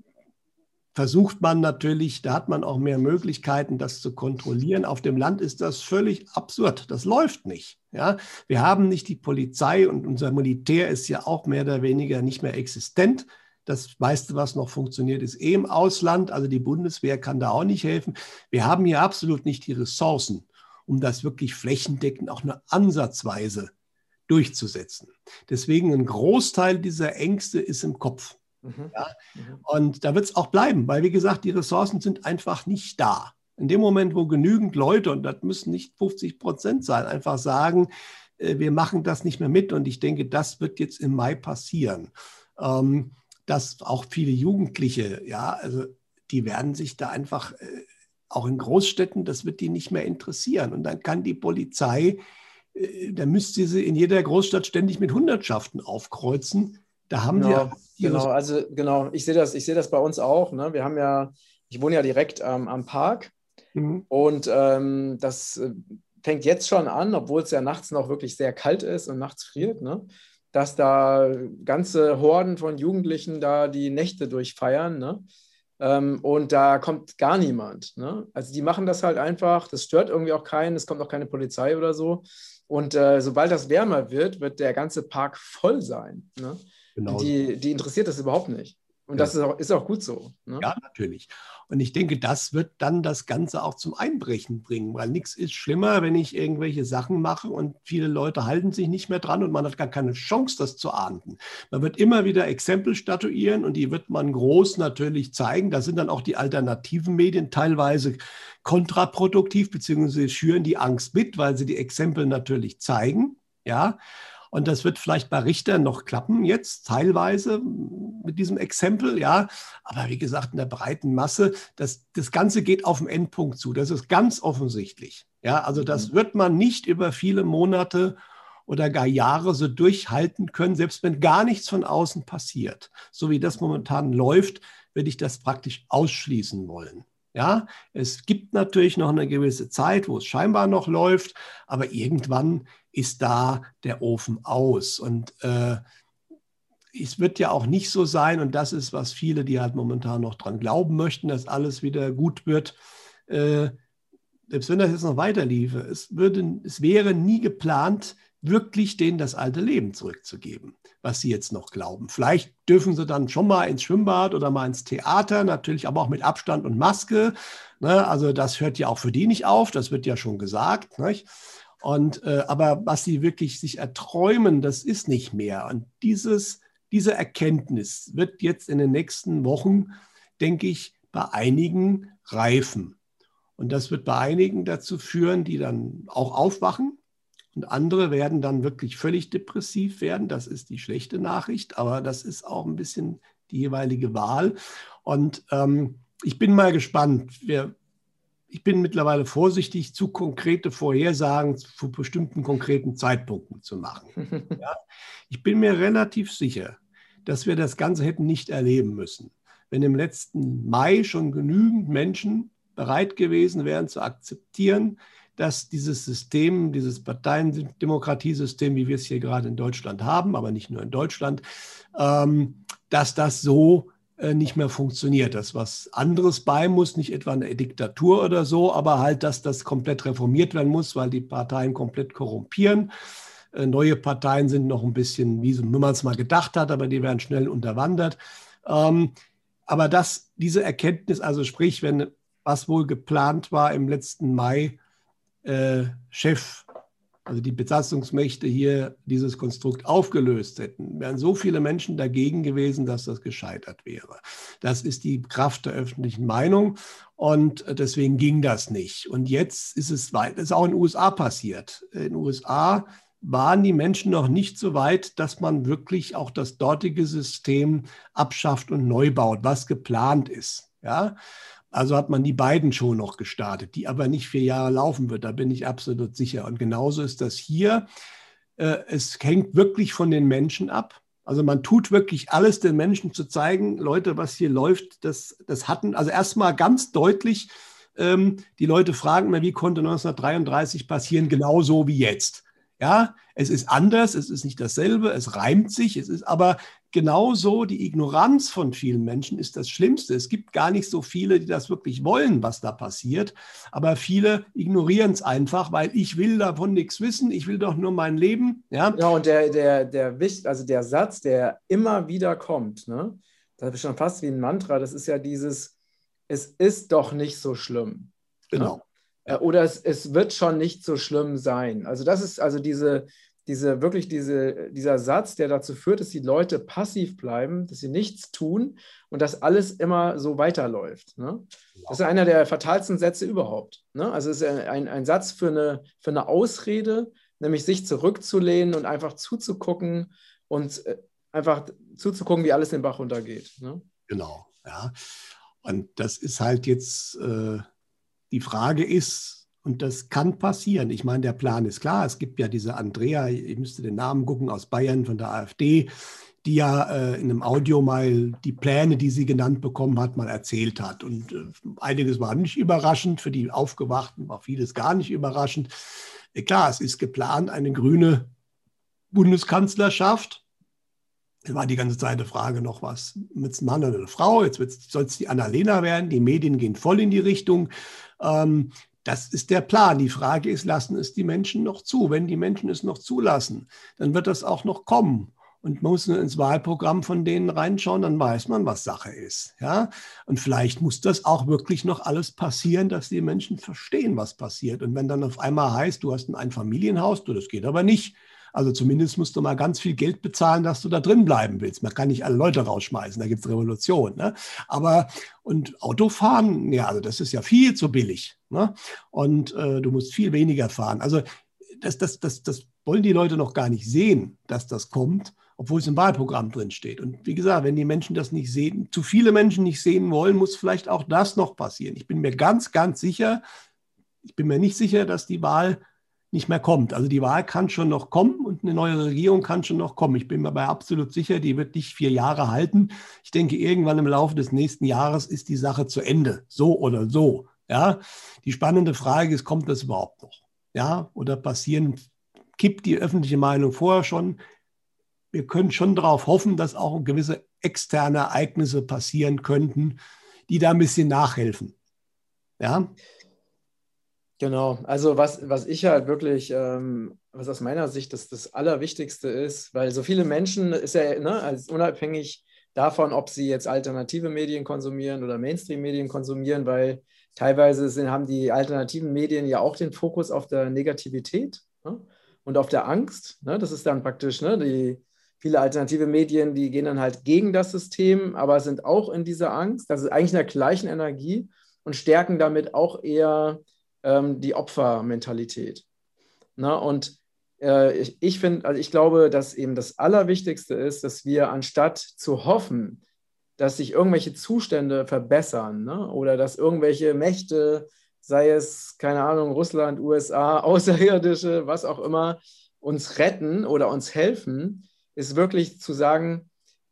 versucht man natürlich, da hat man auch mehr Möglichkeiten, das zu kontrollieren. Auf dem Land ist das völlig absurd. Das läuft nicht. Ja, wir haben nicht die Polizei und unser Militär ist ja auch mehr oder weniger nicht mehr existent. Das meiste, was noch funktioniert, ist eh im Ausland. Also die Bundeswehr kann da auch nicht helfen. Wir haben hier absolut nicht die Ressourcen, um das wirklich flächendeckend auch nur ansatzweise durchzusetzen. Deswegen ein Großteil dieser Ängste ist im Kopf. Mhm. Ja? Mhm. Und da wird es auch bleiben, weil, wie gesagt, die Ressourcen sind einfach nicht da. In dem Moment, wo genügend Leute, und das müssen nicht 50 Prozent sein, einfach sagen, äh, wir machen das nicht mehr mit. Und ich denke, das wird jetzt im Mai passieren. Ähm, dass auch viele Jugendliche, ja, also die werden sich da einfach, äh, auch in Großstädten, das wird die nicht mehr interessieren. Und dann kann die Polizei, äh, da müsste sie in jeder Großstadt ständig mit Hundertschaften aufkreuzen. Da haben genau, wir. Genau, also genau, ich sehe das, ich sehe das bei uns auch. Ne? Wir haben ja, ich wohne ja direkt ähm, am Park mhm. und ähm, das äh, fängt jetzt schon an, obwohl es ja nachts noch wirklich sehr kalt ist und nachts friert. Ne? dass da ganze Horden von Jugendlichen da die Nächte durchfeiern. Ne? Ähm, und da kommt gar niemand. Ne? Also die machen das halt einfach, das stört irgendwie auch keinen, es kommt auch keine Polizei oder so. Und äh, sobald das wärmer wird, wird der ganze Park voll sein. Ne? Genau. Die, die interessiert das überhaupt nicht. Und das ist auch, ist auch gut so. Ne? Ja, natürlich. Und ich denke, das wird dann das Ganze auch zum Einbrechen bringen, weil nichts ist schlimmer, wenn ich irgendwelche Sachen mache und viele Leute halten sich nicht mehr dran und man hat gar keine Chance, das zu ahnden. Man wird immer wieder Exempel statuieren und die wird man groß natürlich zeigen. Da sind dann auch die alternativen Medien teilweise kontraproduktiv, beziehungsweise schüren die Angst mit, weil sie die Exempel natürlich zeigen. Ja, und das wird vielleicht bei Richtern noch klappen jetzt, teilweise mit diesem Exempel, ja. Aber wie gesagt, in der breiten Masse, das, das Ganze geht auf den Endpunkt zu. Das ist ganz offensichtlich. Ja, also das mhm. wird man nicht über viele Monate oder gar Jahre so durchhalten können, selbst wenn gar nichts von außen passiert. So wie das momentan läuft, würde ich das praktisch ausschließen wollen. Ja, es gibt natürlich noch eine gewisse Zeit, wo es scheinbar noch läuft, aber irgendwann ist da der Ofen aus. Und äh, es wird ja auch nicht so sein, und das ist, was viele, die halt momentan noch dran glauben möchten, dass alles wieder gut wird. Äh, selbst wenn das jetzt noch weiter liefe, es, würde, es wäre nie geplant, wirklich denen das alte Leben zurückzugeben, was sie jetzt noch glauben. Vielleicht dürfen sie dann schon mal ins Schwimmbad oder mal ins Theater, natürlich aber auch mit Abstand und Maske. Ne? Also das hört ja auch für die nicht auf, das wird ja schon gesagt. Nicht? Und, äh, aber was sie wirklich sich erträumen, das ist nicht mehr. Und dieses, diese Erkenntnis wird jetzt in den nächsten Wochen, denke ich, bei einigen reifen. Und das wird bei einigen dazu führen, die dann auch aufwachen und andere werden dann wirklich völlig depressiv werden. Das ist die schlechte Nachricht, aber das ist auch ein bisschen die jeweilige Wahl. Und ähm, ich bin mal gespannt. Wir, ich bin mittlerweile vorsichtig, zu konkrete Vorhersagen zu bestimmten konkreten Zeitpunkten zu machen. Ja? Ich bin mir relativ sicher, dass wir das Ganze hätten nicht erleben müssen, wenn im letzten Mai schon genügend Menschen bereit gewesen wären zu akzeptieren, dass dieses System, dieses Parteiendemokratiesystem, wie wir es hier gerade in Deutschland haben, aber nicht nur in Deutschland, ähm, dass das so äh, nicht mehr funktioniert. Dass was anderes bei muss, nicht etwa eine Diktatur oder so, aber halt, dass das komplett reformiert werden muss, weil die Parteien komplett korrumpieren. Äh, neue Parteien sind noch ein bisschen, wie man es mal gedacht hat, aber die werden schnell unterwandert. Ähm, aber dass diese Erkenntnis, also sprich, wenn was wohl geplant war im letzten Mai, äh, Chef, also die Besatzungsmächte hier dieses Konstrukt aufgelöst hätten, wären so viele Menschen dagegen gewesen, dass das gescheitert wäre. Das ist die Kraft der öffentlichen Meinung und deswegen ging das nicht. Und jetzt ist es weit, ist auch in den USA passiert. In den USA waren die Menschen noch nicht so weit, dass man wirklich auch das dortige System abschafft und neu baut, was geplant ist. Ja, also hat man die beiden schon noch gestartet, die aber nicht vier Jahre laufen wird. Da bin ich absolut sicher. Und genauso ist das hier. Äh, es hängt wirklich von den Menschen ab. Also man tut wirklich alles, den Menschen zu zeigen, Leute, was hier läuft, das, das hatten, also erstmal ganz deutlich, ähm, die Leute fragen mir, wie konnte 1933 passieren, genauso wie jetzt. Ja, es ist anders, es ist nicht dasselbe, es reimt sich, es ist aber genauso die Ignoranz von vielen Menschen ist das Schlimmste. Es gibt gar nicht so viele, die das wirklich wollen, was da passiert. Aber viele ignorieren es einfach, weil ich will davon nichts wissen. Ich will doch nur mein Leben. Ja, ja und der, der, der, also der Satz, der immer wieder kommt, ne? das ist schon fast wie ein Mantra, das ist ja dieses, es ist doch nicht so schlimm. Genau. Ne? Oder es, es wird schon nicht so schlimm sein. Also das ist also diese, diese, wirklich diese, dieser Satz, der dazu führt, dass die Leute passiv bleiben, dass sie nichts tun und dass alles immer so weiterläuft. Ne? Das ist einer der fatalsten Sätze überhaupt. Ne? Also es ist ein, ein Satz für eine, für eine Ausrede, nämlich sich zurückzulehnen und einfach zuzugucken und äh, einfach zuzugucken, wie alles den Bach runtergeht. Ne? Genau, ja. Und das ist halt jetzt, äh, die Frage ist, und das kann passieren. Ich meine, der Plan ist klar. Es gibt ja diese Andrea, ich müsste den Namen gucken, aus Bayern von der AfD, die ja äh, in einem Audio mal die Pläne, die sie genannt bekommen hat, mal erzählt hat. Und äh, einiges war nicht überraschend, für die Aufgewachten war vieles gar nicht überraschend. Äh, klar, es ist geplant, eine grüne Bundeskanzlerschaft. Es war die ganze Zeit eine Frage noch, was mit einem Mann oder einer Frau. Jetzt soll es die Annalena werden. Die Medien gehen voll in die Richtung. Ähm, das ist der Plan. Die Frage ist, lassen es die Menschen noch zu? Wenn die Menschen es noch zulassen, dann wird das auch noch kommen. Und man muss nur ins Wahlprogramm von denen reinschauen, dann weiß man, was Sache ist. Ja? Und vielleicht muss das auch wirklich noch alles passieren, dass die Menschen verstehen, was passiert. Und wenn dann auf einmal heißt, du hast ein Einfamilienhaus, du, das geht aber nicht, also zumindest musst du mal ganz viel Geld bezahlen, dass du da drin bleiben willst. Man kann nicht alle Leute rausschmeißen, da gibt es Revolution. Ne? Aber und Autofahren, ja, also das ist ja viel zu billig. Ne? Und äh, du musst viel weniger fahren. Also das, das, das, das wollen die Leute noch gar nicht sehen, dass das kommt, obwohl es im Wahlprogramm drin steht. Und wie gesagt, wenn die Menschen das nicht sehen, zu viele Menschen nicht sehen wollen, muss vielleicht auch das noch passieren. Ich bin mir ganz, ganz sicher, ich bin mir nicht sicher, dass die Wahl nicht mehr kommt. Also die Wahl kann schon noch kommen und eine neue Regierung kann schon noch kommen. Ich bin mir aber absolut sicher, die wird nicht vier Jahre halten. Ich denke, irgendwann im Laufe des nächsten Jahres ist die Sache zu Ende, so oder so. Ja, die spannende Frage ist, kommt das überhaupt noch? Ja, oder passieren, kippt die öffentliche Meinung vorher schon? Wir können schon darauf hoffen, dass auch gewisse externe Ereignisse passieren könnten, die da ein bisschen nachhelfen. Ja, Genau, also was, was ich halt wirklich, ähm, was aus meiner Sicht das, das Allerwichtigste ist, weil so viele Menschen ist ja ne, als unabhängig davon, ob sie jetzt alternative Medien konsumieren oder Mainstream-Medien konsumieren, weil teilweise sind, haben die alternativen Medien ja auch den Fokus auf der Negativität ne, und auf der Angst. Ne, das ist dann praktisch, ne, die viele alternative Medien, die gehen dann halt gegen das System, aber sind auch in dieser Angst, das ist eigentlich in der gleichen Energie und stärken damit auch eher ähm, die Opfermentalität. Na, und äh, ich, ich finde, also ich glaube, dass eben das Allerwichtigste ist, dass wir anstatt zu hoffen, dass sich irgendwelche Zustände verbessern ne? oder dass irgendwelche Mächte, sei es, keine Ahnung, Russland, USA, Außerirdische, was auch immer, uns retten oder uns helfen, ist wirklich zu sagen,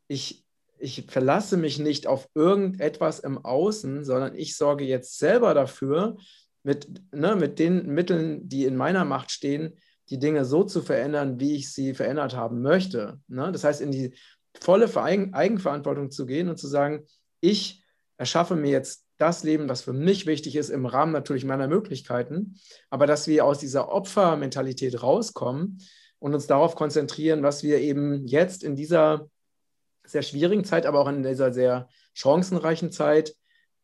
ich, ich verlasse mich nicht auf irgendetwas im Außen, sondern ich sorge jetzt selber dafür, mit, ne, mit den Mitteln, die in meiner Macht stehen, die Dinge so zu verändern, wie ich sie verändert haben möchte. Ne? Das heißt, in die volle Eigenverantwortung zu gehen und zu sagen, ich erschaffe mir jetzt das Leben, was für mich wichtig ist, im Rahmen natürlich meiner Möglichkeiten, aber dass wir aus dieser Opfermentalität rauskommen und uns darauf konzentrieren, was wir eben jetzt in dieser sehr schwierigen Zeit, aber auch in dieser sehr chancenreichen Zeit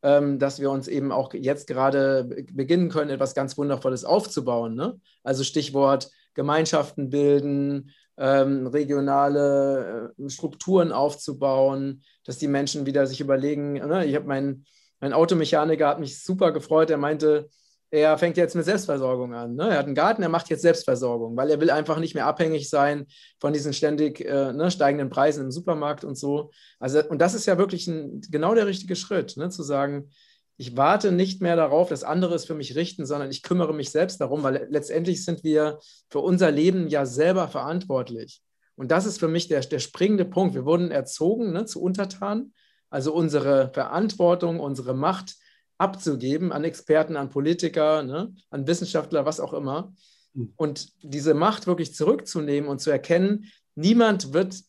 dass wir uns eben auch jetzt gerade beginnen können, etwas ganz Wundervolles aufzubauen. Ne? Also Stichwort Gemeinschaften bilden, ähm, regionale äh, Strukturen aufzubauen, dass die Menschen wieder sich überlegen. Ne? Ich habe meinen mein Automechaniker hat mich super gefreut. Er meinte, er fängt jetzt mit Selbstversorgung an. Ne? Er hat einen Garten, er macht jetzt Selbstversorgung, weil er will einfach nicht mehr abhängig sein von diesen ständig äh, ne, steigenden Preisen im Supermarkt und so. Also, und das ist ja wirklich ein, genau der richtige Schritt, ne? zu sagen, ich warte nicht mehr darauf, dass andere es für mich richten, sondern ich kümmere mich selbst darum, weil letztendlich sind wir für unser Leben ja selber verantwortlich. Und das ist für mich der, der springende Punkt. Wir wurden erzogen ne, zu Untertanen, also unsere Verantwortung, unsere Macht abzugeben an Experten, an Politiker, ne, an Wissenschaftler, was auch immer. Hm. Und diese Macht wirklich zurückzunehmen und zu erkennen, niemand wird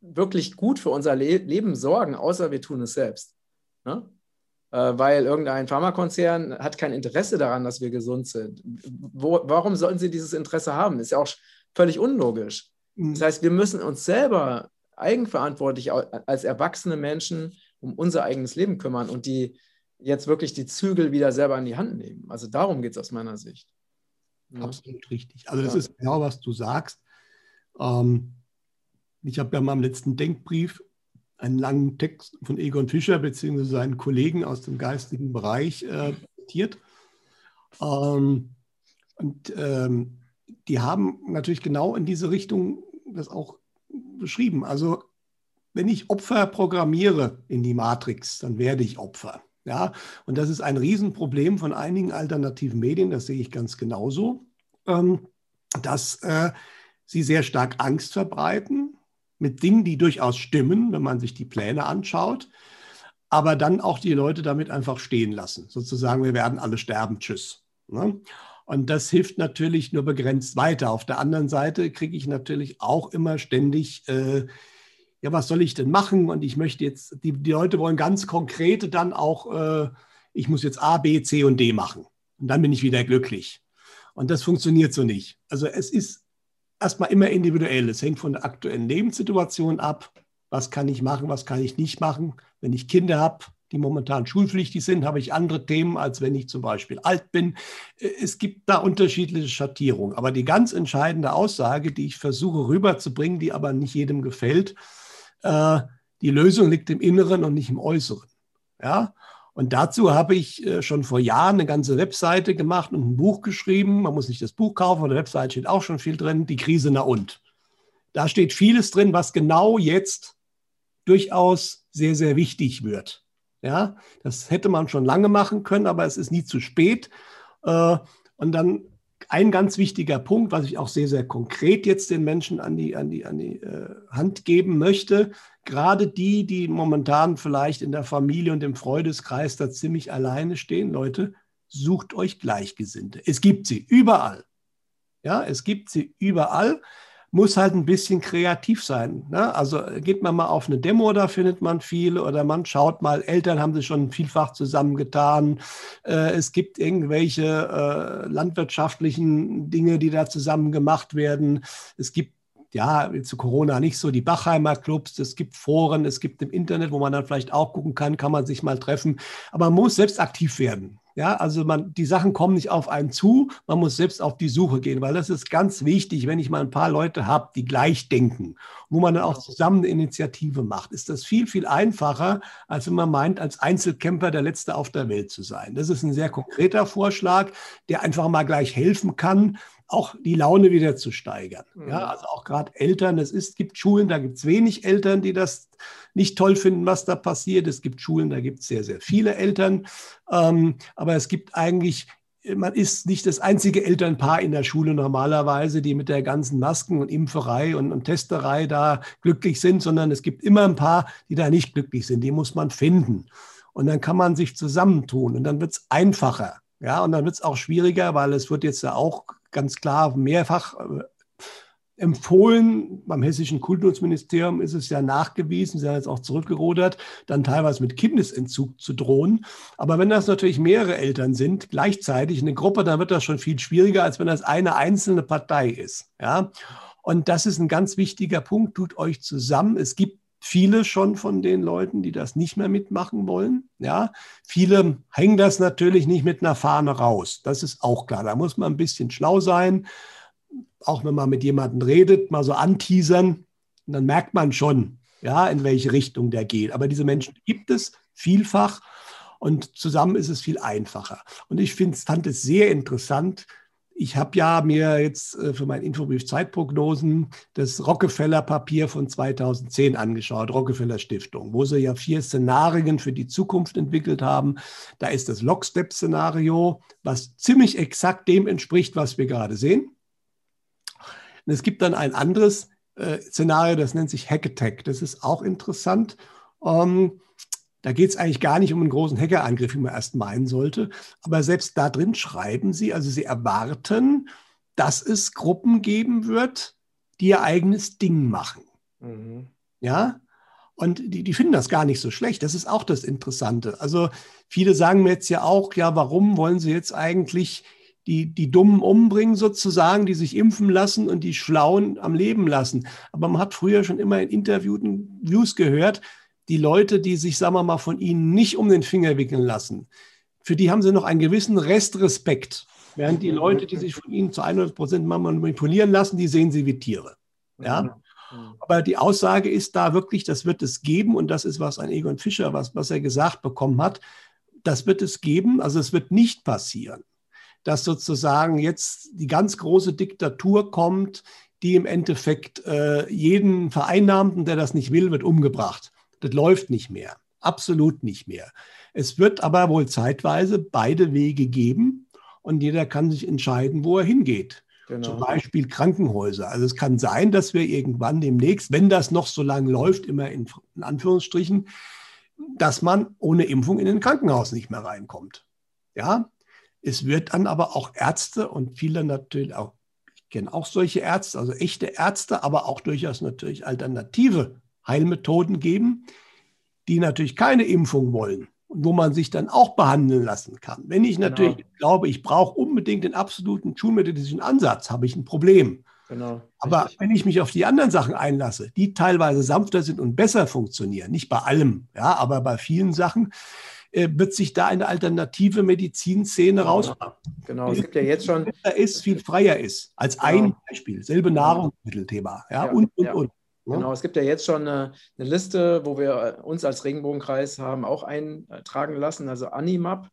wirklich gut für unser Le Leben sorgen, außer wir tun es selbst. Ne? Äh, weil irgendein Pharmakonzern hat kein Interesse daran, dass wir gesund sind. Wo, warum sollten sie dieses Interesse haben? Ist ja auch völlig unlogisch. Mhm. Das heißt, wir müssen uns selber eigenverantwortlich als erwachsene Menschen um unser eigenes Leben kümmern und die jetzt wirklich die Zügel wieder selber in die Hand nehmen. Also darum geht es aus meiner Sicht. Ja. Absolut richtig. Also das ja. ist genau, was du sagst. Ähm, ich habe ja mal im letzten Denkbrief einen langen Text von Egon Fischer bzw. seinen Kollegen aus dem geistigen Bereich äh, zitiert. Ähm, und ähm, die haben natürlich genau in diese Richtung das auch beschrieben. Also wenn ich Opfer programmiere in die Matrix, dann werde ich Opfer. Ja, und das ist ein Riesenproblem von einigen alternativen Medien, das sehe ich ganz genauso, ähm, dass äh, sie sehr stark Angst verbreiten mit Dingen, die durchaus stimmen, wenn man sich die Pläne anschaut, aber dann auch die Leute damit einfach stehen lassen. Sozusagen, wir werden alle sterben, tschüss. Ne? Und das hilft natürlich nur begrenzt weiter. Auf der anderen Seite kriege ich natürlich auch immer ständig, äh, ja, was soll ich denn machen? Und ich möchte jetzt, die, die Leute wollen ganz konkrete dann auch, äh, ich muss jetzt A, B, C und D machen. Und dann bin ich wieder glücklich. Und das funktioniert so nicht. Also es ist erstmal immer individuell. Es hängt von der aktuellen Lebenssituation ab. Was kann ich machen, was kann ich nicht machen? Wenn ich Kinder habe, die momentan schulpflichtig sind, habe ich andere Themen, als wenn ich zum Beispiel alt bin. Es gibt da unterschiedliche Schattierungen. Aber die ganz entscheidende Aussage, die ich versuche rüberzubringen, die aber nicht jedem gefällt, äh, die Lösung liegt im Inneren und nicht im Äußeren. Ja? Und dazu habe ich äh, schon vor Jahren eine ganze Webseite gemacht und ein Buch geschrieben. Man muss nicht das Buch kaufen, auf der Webseite steht auch schon viel drin, die Krise na und. Da steht vieles drin, was genau jetzt durchaus sehr, sehr wichtig wird. Ja, das hätte man schon lange machen können, aber es ist nie zu spät. Äh, und dann ein ganz wichtiger Punkt, was ich auch sehr, sehr konkret jetzt den Menschen an die, an die, an die äh, Hand geben möchte, gerade die, die momentan vielleicht in der Familie und im Freudeskreis da ziemlich alleine stehen, Leute, sucht euch Gleichgesinnte. Es gibt sie überall. Ja, es gibt sie überall muss halt ein bisschen kreativ sein. Ne? Also geht man mal auf eine Demo, da findet man viel, oder man schaut mal, Eltern haben sich schon vielfach zusammengetan. Äh, es gibt irgendwelche äh, landwirtschaftlichen Dinge, die da zusammen gemacht werden. Es gibt ja, zu Corona nicht so, die Bachheimer Clubs, es gibt Foren, es gibt im Internet, wo man dann vielleicht auch gucken kann, kann man sich mal treffen. Aber man muss selbst aktiv werden. Ja, also man, die Sachen kommen nicht auf einen zu, man muss selbst auf die Suche gehen, weil das ist ganz wichtig, wenn ich mal ein paar Leute habe, die gleich denken, wo man dann auch zusammen eine Initiative macht, ist das viel, viel einfacher, als wenn man meint, als Einzelkämpfer der Letzte auf der Welt zu sein. Das ist ein sehr konkreter Vorschlag, der einfach mal gleich helfen kann, auch die Laune wieder zu steigern. Mhm. Ja, also auch gerade Eltern, es ist, gibt Schulen, da gibt es wenig Eltern, die das nicht toll finden, was da passiert. Es gibt Schulen, da gibt es sehr, sehr viele Eltern. Ähm, aber es gibt eigentlich man ist nicht das einzige Elternpaar in der Schule normalerweise, die mit der ganzen Masken- und Impferei und, und, Testerei da glücklich sind, sondern es gibt immer ein paar, die da nicht glücklich sind. Die muss man finden. Und dann kann man sich zusammentun und dann wird es einfacher. Ja, und dann wird es auch schwieriger, weil es wird jetzt ja auch ganz klar mehrfach äh, empfohlen. Beim hessischen Kultusministerium ist es ja nachgewiesen, sie haben jetzt auch zurückgerudert, dann teilweise mit Kindesentzug zu drohen. Aber wenn das natürlich mehrere Eltern sind, gleichzeitig eine Gruppe, dann wird das schon viel schwieriger, als wenn das eine einzelne Partei ist. Ja? Und das ist ein ganz wichtiger Punkt. Tut euch zusammen. Es gibt viele schon von den Leuten, die das nicht mehr mitmachen wollen. Ja, viele hängen das natürlich nicht mit einer Fahne raus. Das ist auch klar. Da muss man ein bisschen schlau sein. Auch wenn man mit jemandem redet, mal so anteasern, dann merkt man schon, ja, in welche Richtung der geht. Aber diese Menschen gibt es vielfach und zusammen ist es viel einfacher. Und ich find, fand es sehr interessant, ich habe ja mir jetzt äh, für mein Infobrief Zeitprognosen das Rockefeller-Papier von 2010 angeschaut, Rockefeller Stiftung, wo sie ja vier Szenarien für die Zukunft entwickelt haben. Da ist das Lockstep-Szenario, was ziemlich exakt dem entspricht, was wir gerade sehen. Und es gibt dann ein anderes äh, Szenario, das nennt sich Hack Attack. Das ist auch interessant. Ähm, da geht es eigentlich gar nicht um einen großen Hackerangriff, wie man erst meinen sollte. Aber selbst da drin schreiben sie, also sie erwarten, dass es Gruppen geben wird, die ihr eigenes Ding machen. Mhm. Ja, und die, die finden das gar nicht so schlecht. Das ist auch das Interessante. Also viele sagen mir jetzt ja auch, ja, warum wollen sie jetzt eigentlich die, die Dummen umbringen sozusagen, die sich impfen lassen und die Schlauen am Leben lassen. Aber man hat früher schon immer in Interviews gehört, die Leute, die sich, sagen wir mal, von ihnen nicht um den Finger wickeln lassen, für die haben sie noch einen gewissen Restrespekt. Während die Leute, die sich von ihnen zu 100 Prozent manipulieren lassen, die sehen sie wie Tiere. Ja? Aber die Aussage ist da wirklich, das wird es geben und das ist, was ein Egon Fischer, was, was er gesagt bekommen hat, das wird es geben, also es wird nicht passieren dass sozusagen jetzt die ganz große Diktatur kommt, die im Endeffekt äh, jeden Vereinnahmten, der das nicht will, wird umgebracht. Das läuft nicht mehr. Absolut nicht mehr. Es wird aber wohl zeitweise beide Wege geben und jeder kann sich entscheiden, wo er hingeht. Genau. Zum Beispiel Krankenhäuser. Also es kann sein, dass wir irgendwann demnächst, wenn das noch so lange läuft, immer in, in Anführungsstrichen, dass man ohne Impfung in ein Krankenhaus nicht mehr reinkommt. Ja, es wird dann aber auch Ärzte und viele natürlich auch, ich kenne auch solche Ärzte, also echte Ärzte, aber auch durchaus natürlich alternative Heilmethoden geben, die natürlich keine Impfung wollen und wo man sich dann auch behandeln lassen kann. Wenn ich genau. natürlich glaube, ich brauche unbedingt den absoluten schulmedizinischen Ansatz, habe ich ein Problem. Genau. Aber Richtig. wenn ich mich auf die anderen Sachen einlasse, die teilweise sanfter sind und besser funktionieren, nicht bei allem, ja, aber bei vielen Sachen, äh, wird sich da eine alternative Medizinszene genau. rausmachen. Genau, es gibt ja jetzt schon. ist, viel freier ist, als genau. ein Beispiel. Selbe genau. Nahrungsmittelthema. Ja, ja, und, und, ja. und. Ne? Genau, es gibt ja jetzt schon eine, eine, Liste, wo wir uns als Regenbogenkreis haben auch eintragen lassen, also Animap.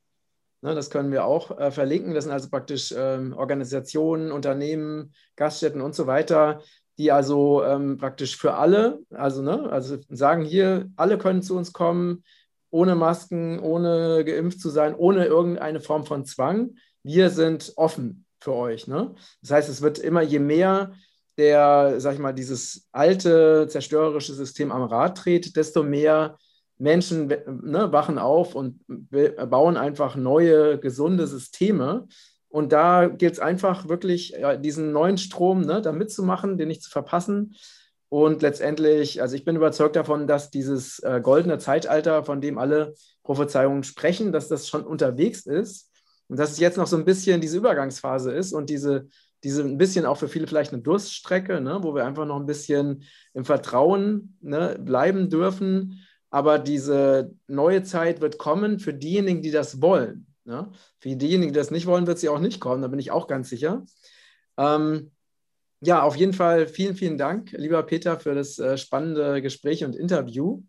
Ne, das können wir auch äh, verlinken. Das sind also praktisch ähm, Organisationen, Unternehmen, Gaststätten und so weiter, die also ähm, praktisch für alle, also, ne, also sagen hier, alle können zu uns kommen, ohne Masken, ohne geimpft zu sein, ohne irgendeine Form von Zwang. Wir sind offen für euch. Ne? Das heißt, es wird immer, je mehr der, sag ich mal, dieses alte zerstörerische System am Rad dreht, desto mehr Menschen ne, wachen auf und bauen einfach neue, gesunde Systeme. Und da gilt es einfach wirklich, ja, diesen neuen Strom ne, da mitzumachen, den nicht zu verpassen und letztendlich, also ich bin überzeugt davon, dass dieses äh, goldene Zeitalter, von dem alle Prophezeiungen sprechen, dass das schon unterwegs ist und dass es jetzt noch so ein bisschen diese Übergangsphase ist und diese, diese ein bisschen auch für viele vielleicht eine Durststrecke, ne, wo wir einfach noch ein bisschen im Vertrauen ne, bleiben dürfen. Aber diese neue Zeit wird kommen für diejenigen, die das wollen. Ne? Für diejenigen, die das nicht wollen, wird sie auch nicht kommen, da bin ich auch ganz sicher. Ähm, ja, auf jeden Fall vielen, vielen Dank, lieber Peter, für das äh, spannende Gespräch und Interview.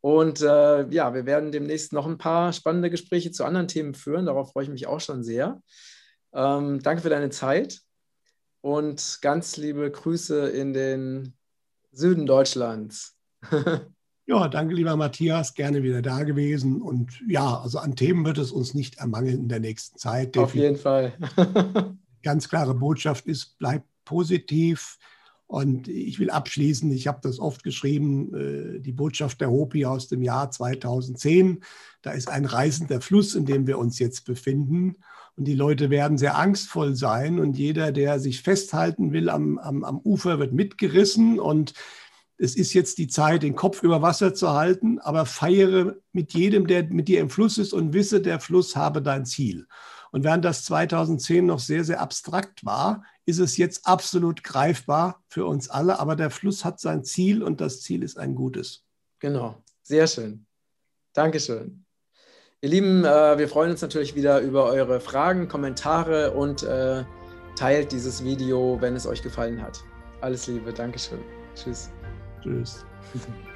Und äh, ja, wir werden demnächst noch ein paar spannende Gespräche zu anderen Themen führen. Darauf freue ich mich auch schon sehr. Ähm, danke für deine Zeit und ganz liebe Grüße in den Süden Deutschlands. ja, danke, lieber Matthias. Gerne wieder da gewesen. Und ja, also an Themen wird es uns nicht ermangeln in der nächsten Zeit. Auf jeden Fall. ganz klare Botschaft ist, bleibt positiv. Und ich will abschließen, ich habe das oft geschrieben, äh, die Botschaft der Hopi aus dem Jahr 2010. Da ist ein reißender Fluss, in dem wir uns jetzt befinden. Und die Leute werden sehr angstvoll sein. Und jeder, der sich festhalten will am, am, am Ufer, wird mitgerissen. Und es ist jetzt die Zeit, den Kopf über Wasser zu halten, aber feiere mit jedem, der mit dir im Fluss ist und wisse, der Fluss habe dein Ziel. Und während das 2010 noch sehr, sehr abstrakt war, ist es jetzt absolut greifbar für uns alle. Aber der Fluss hat sein Ziel und das Ziel ist ein gutes. Genau, sehr schön. Dankeschön. Ihr Lieben, äh, wir freuen uns natürlich wieder über eure Fragen, Kommentare und äh, teilt dieses Video, wenn es euch gefallen hat. Alles Liebe, Dankeschön. Tschüss. Tschüss.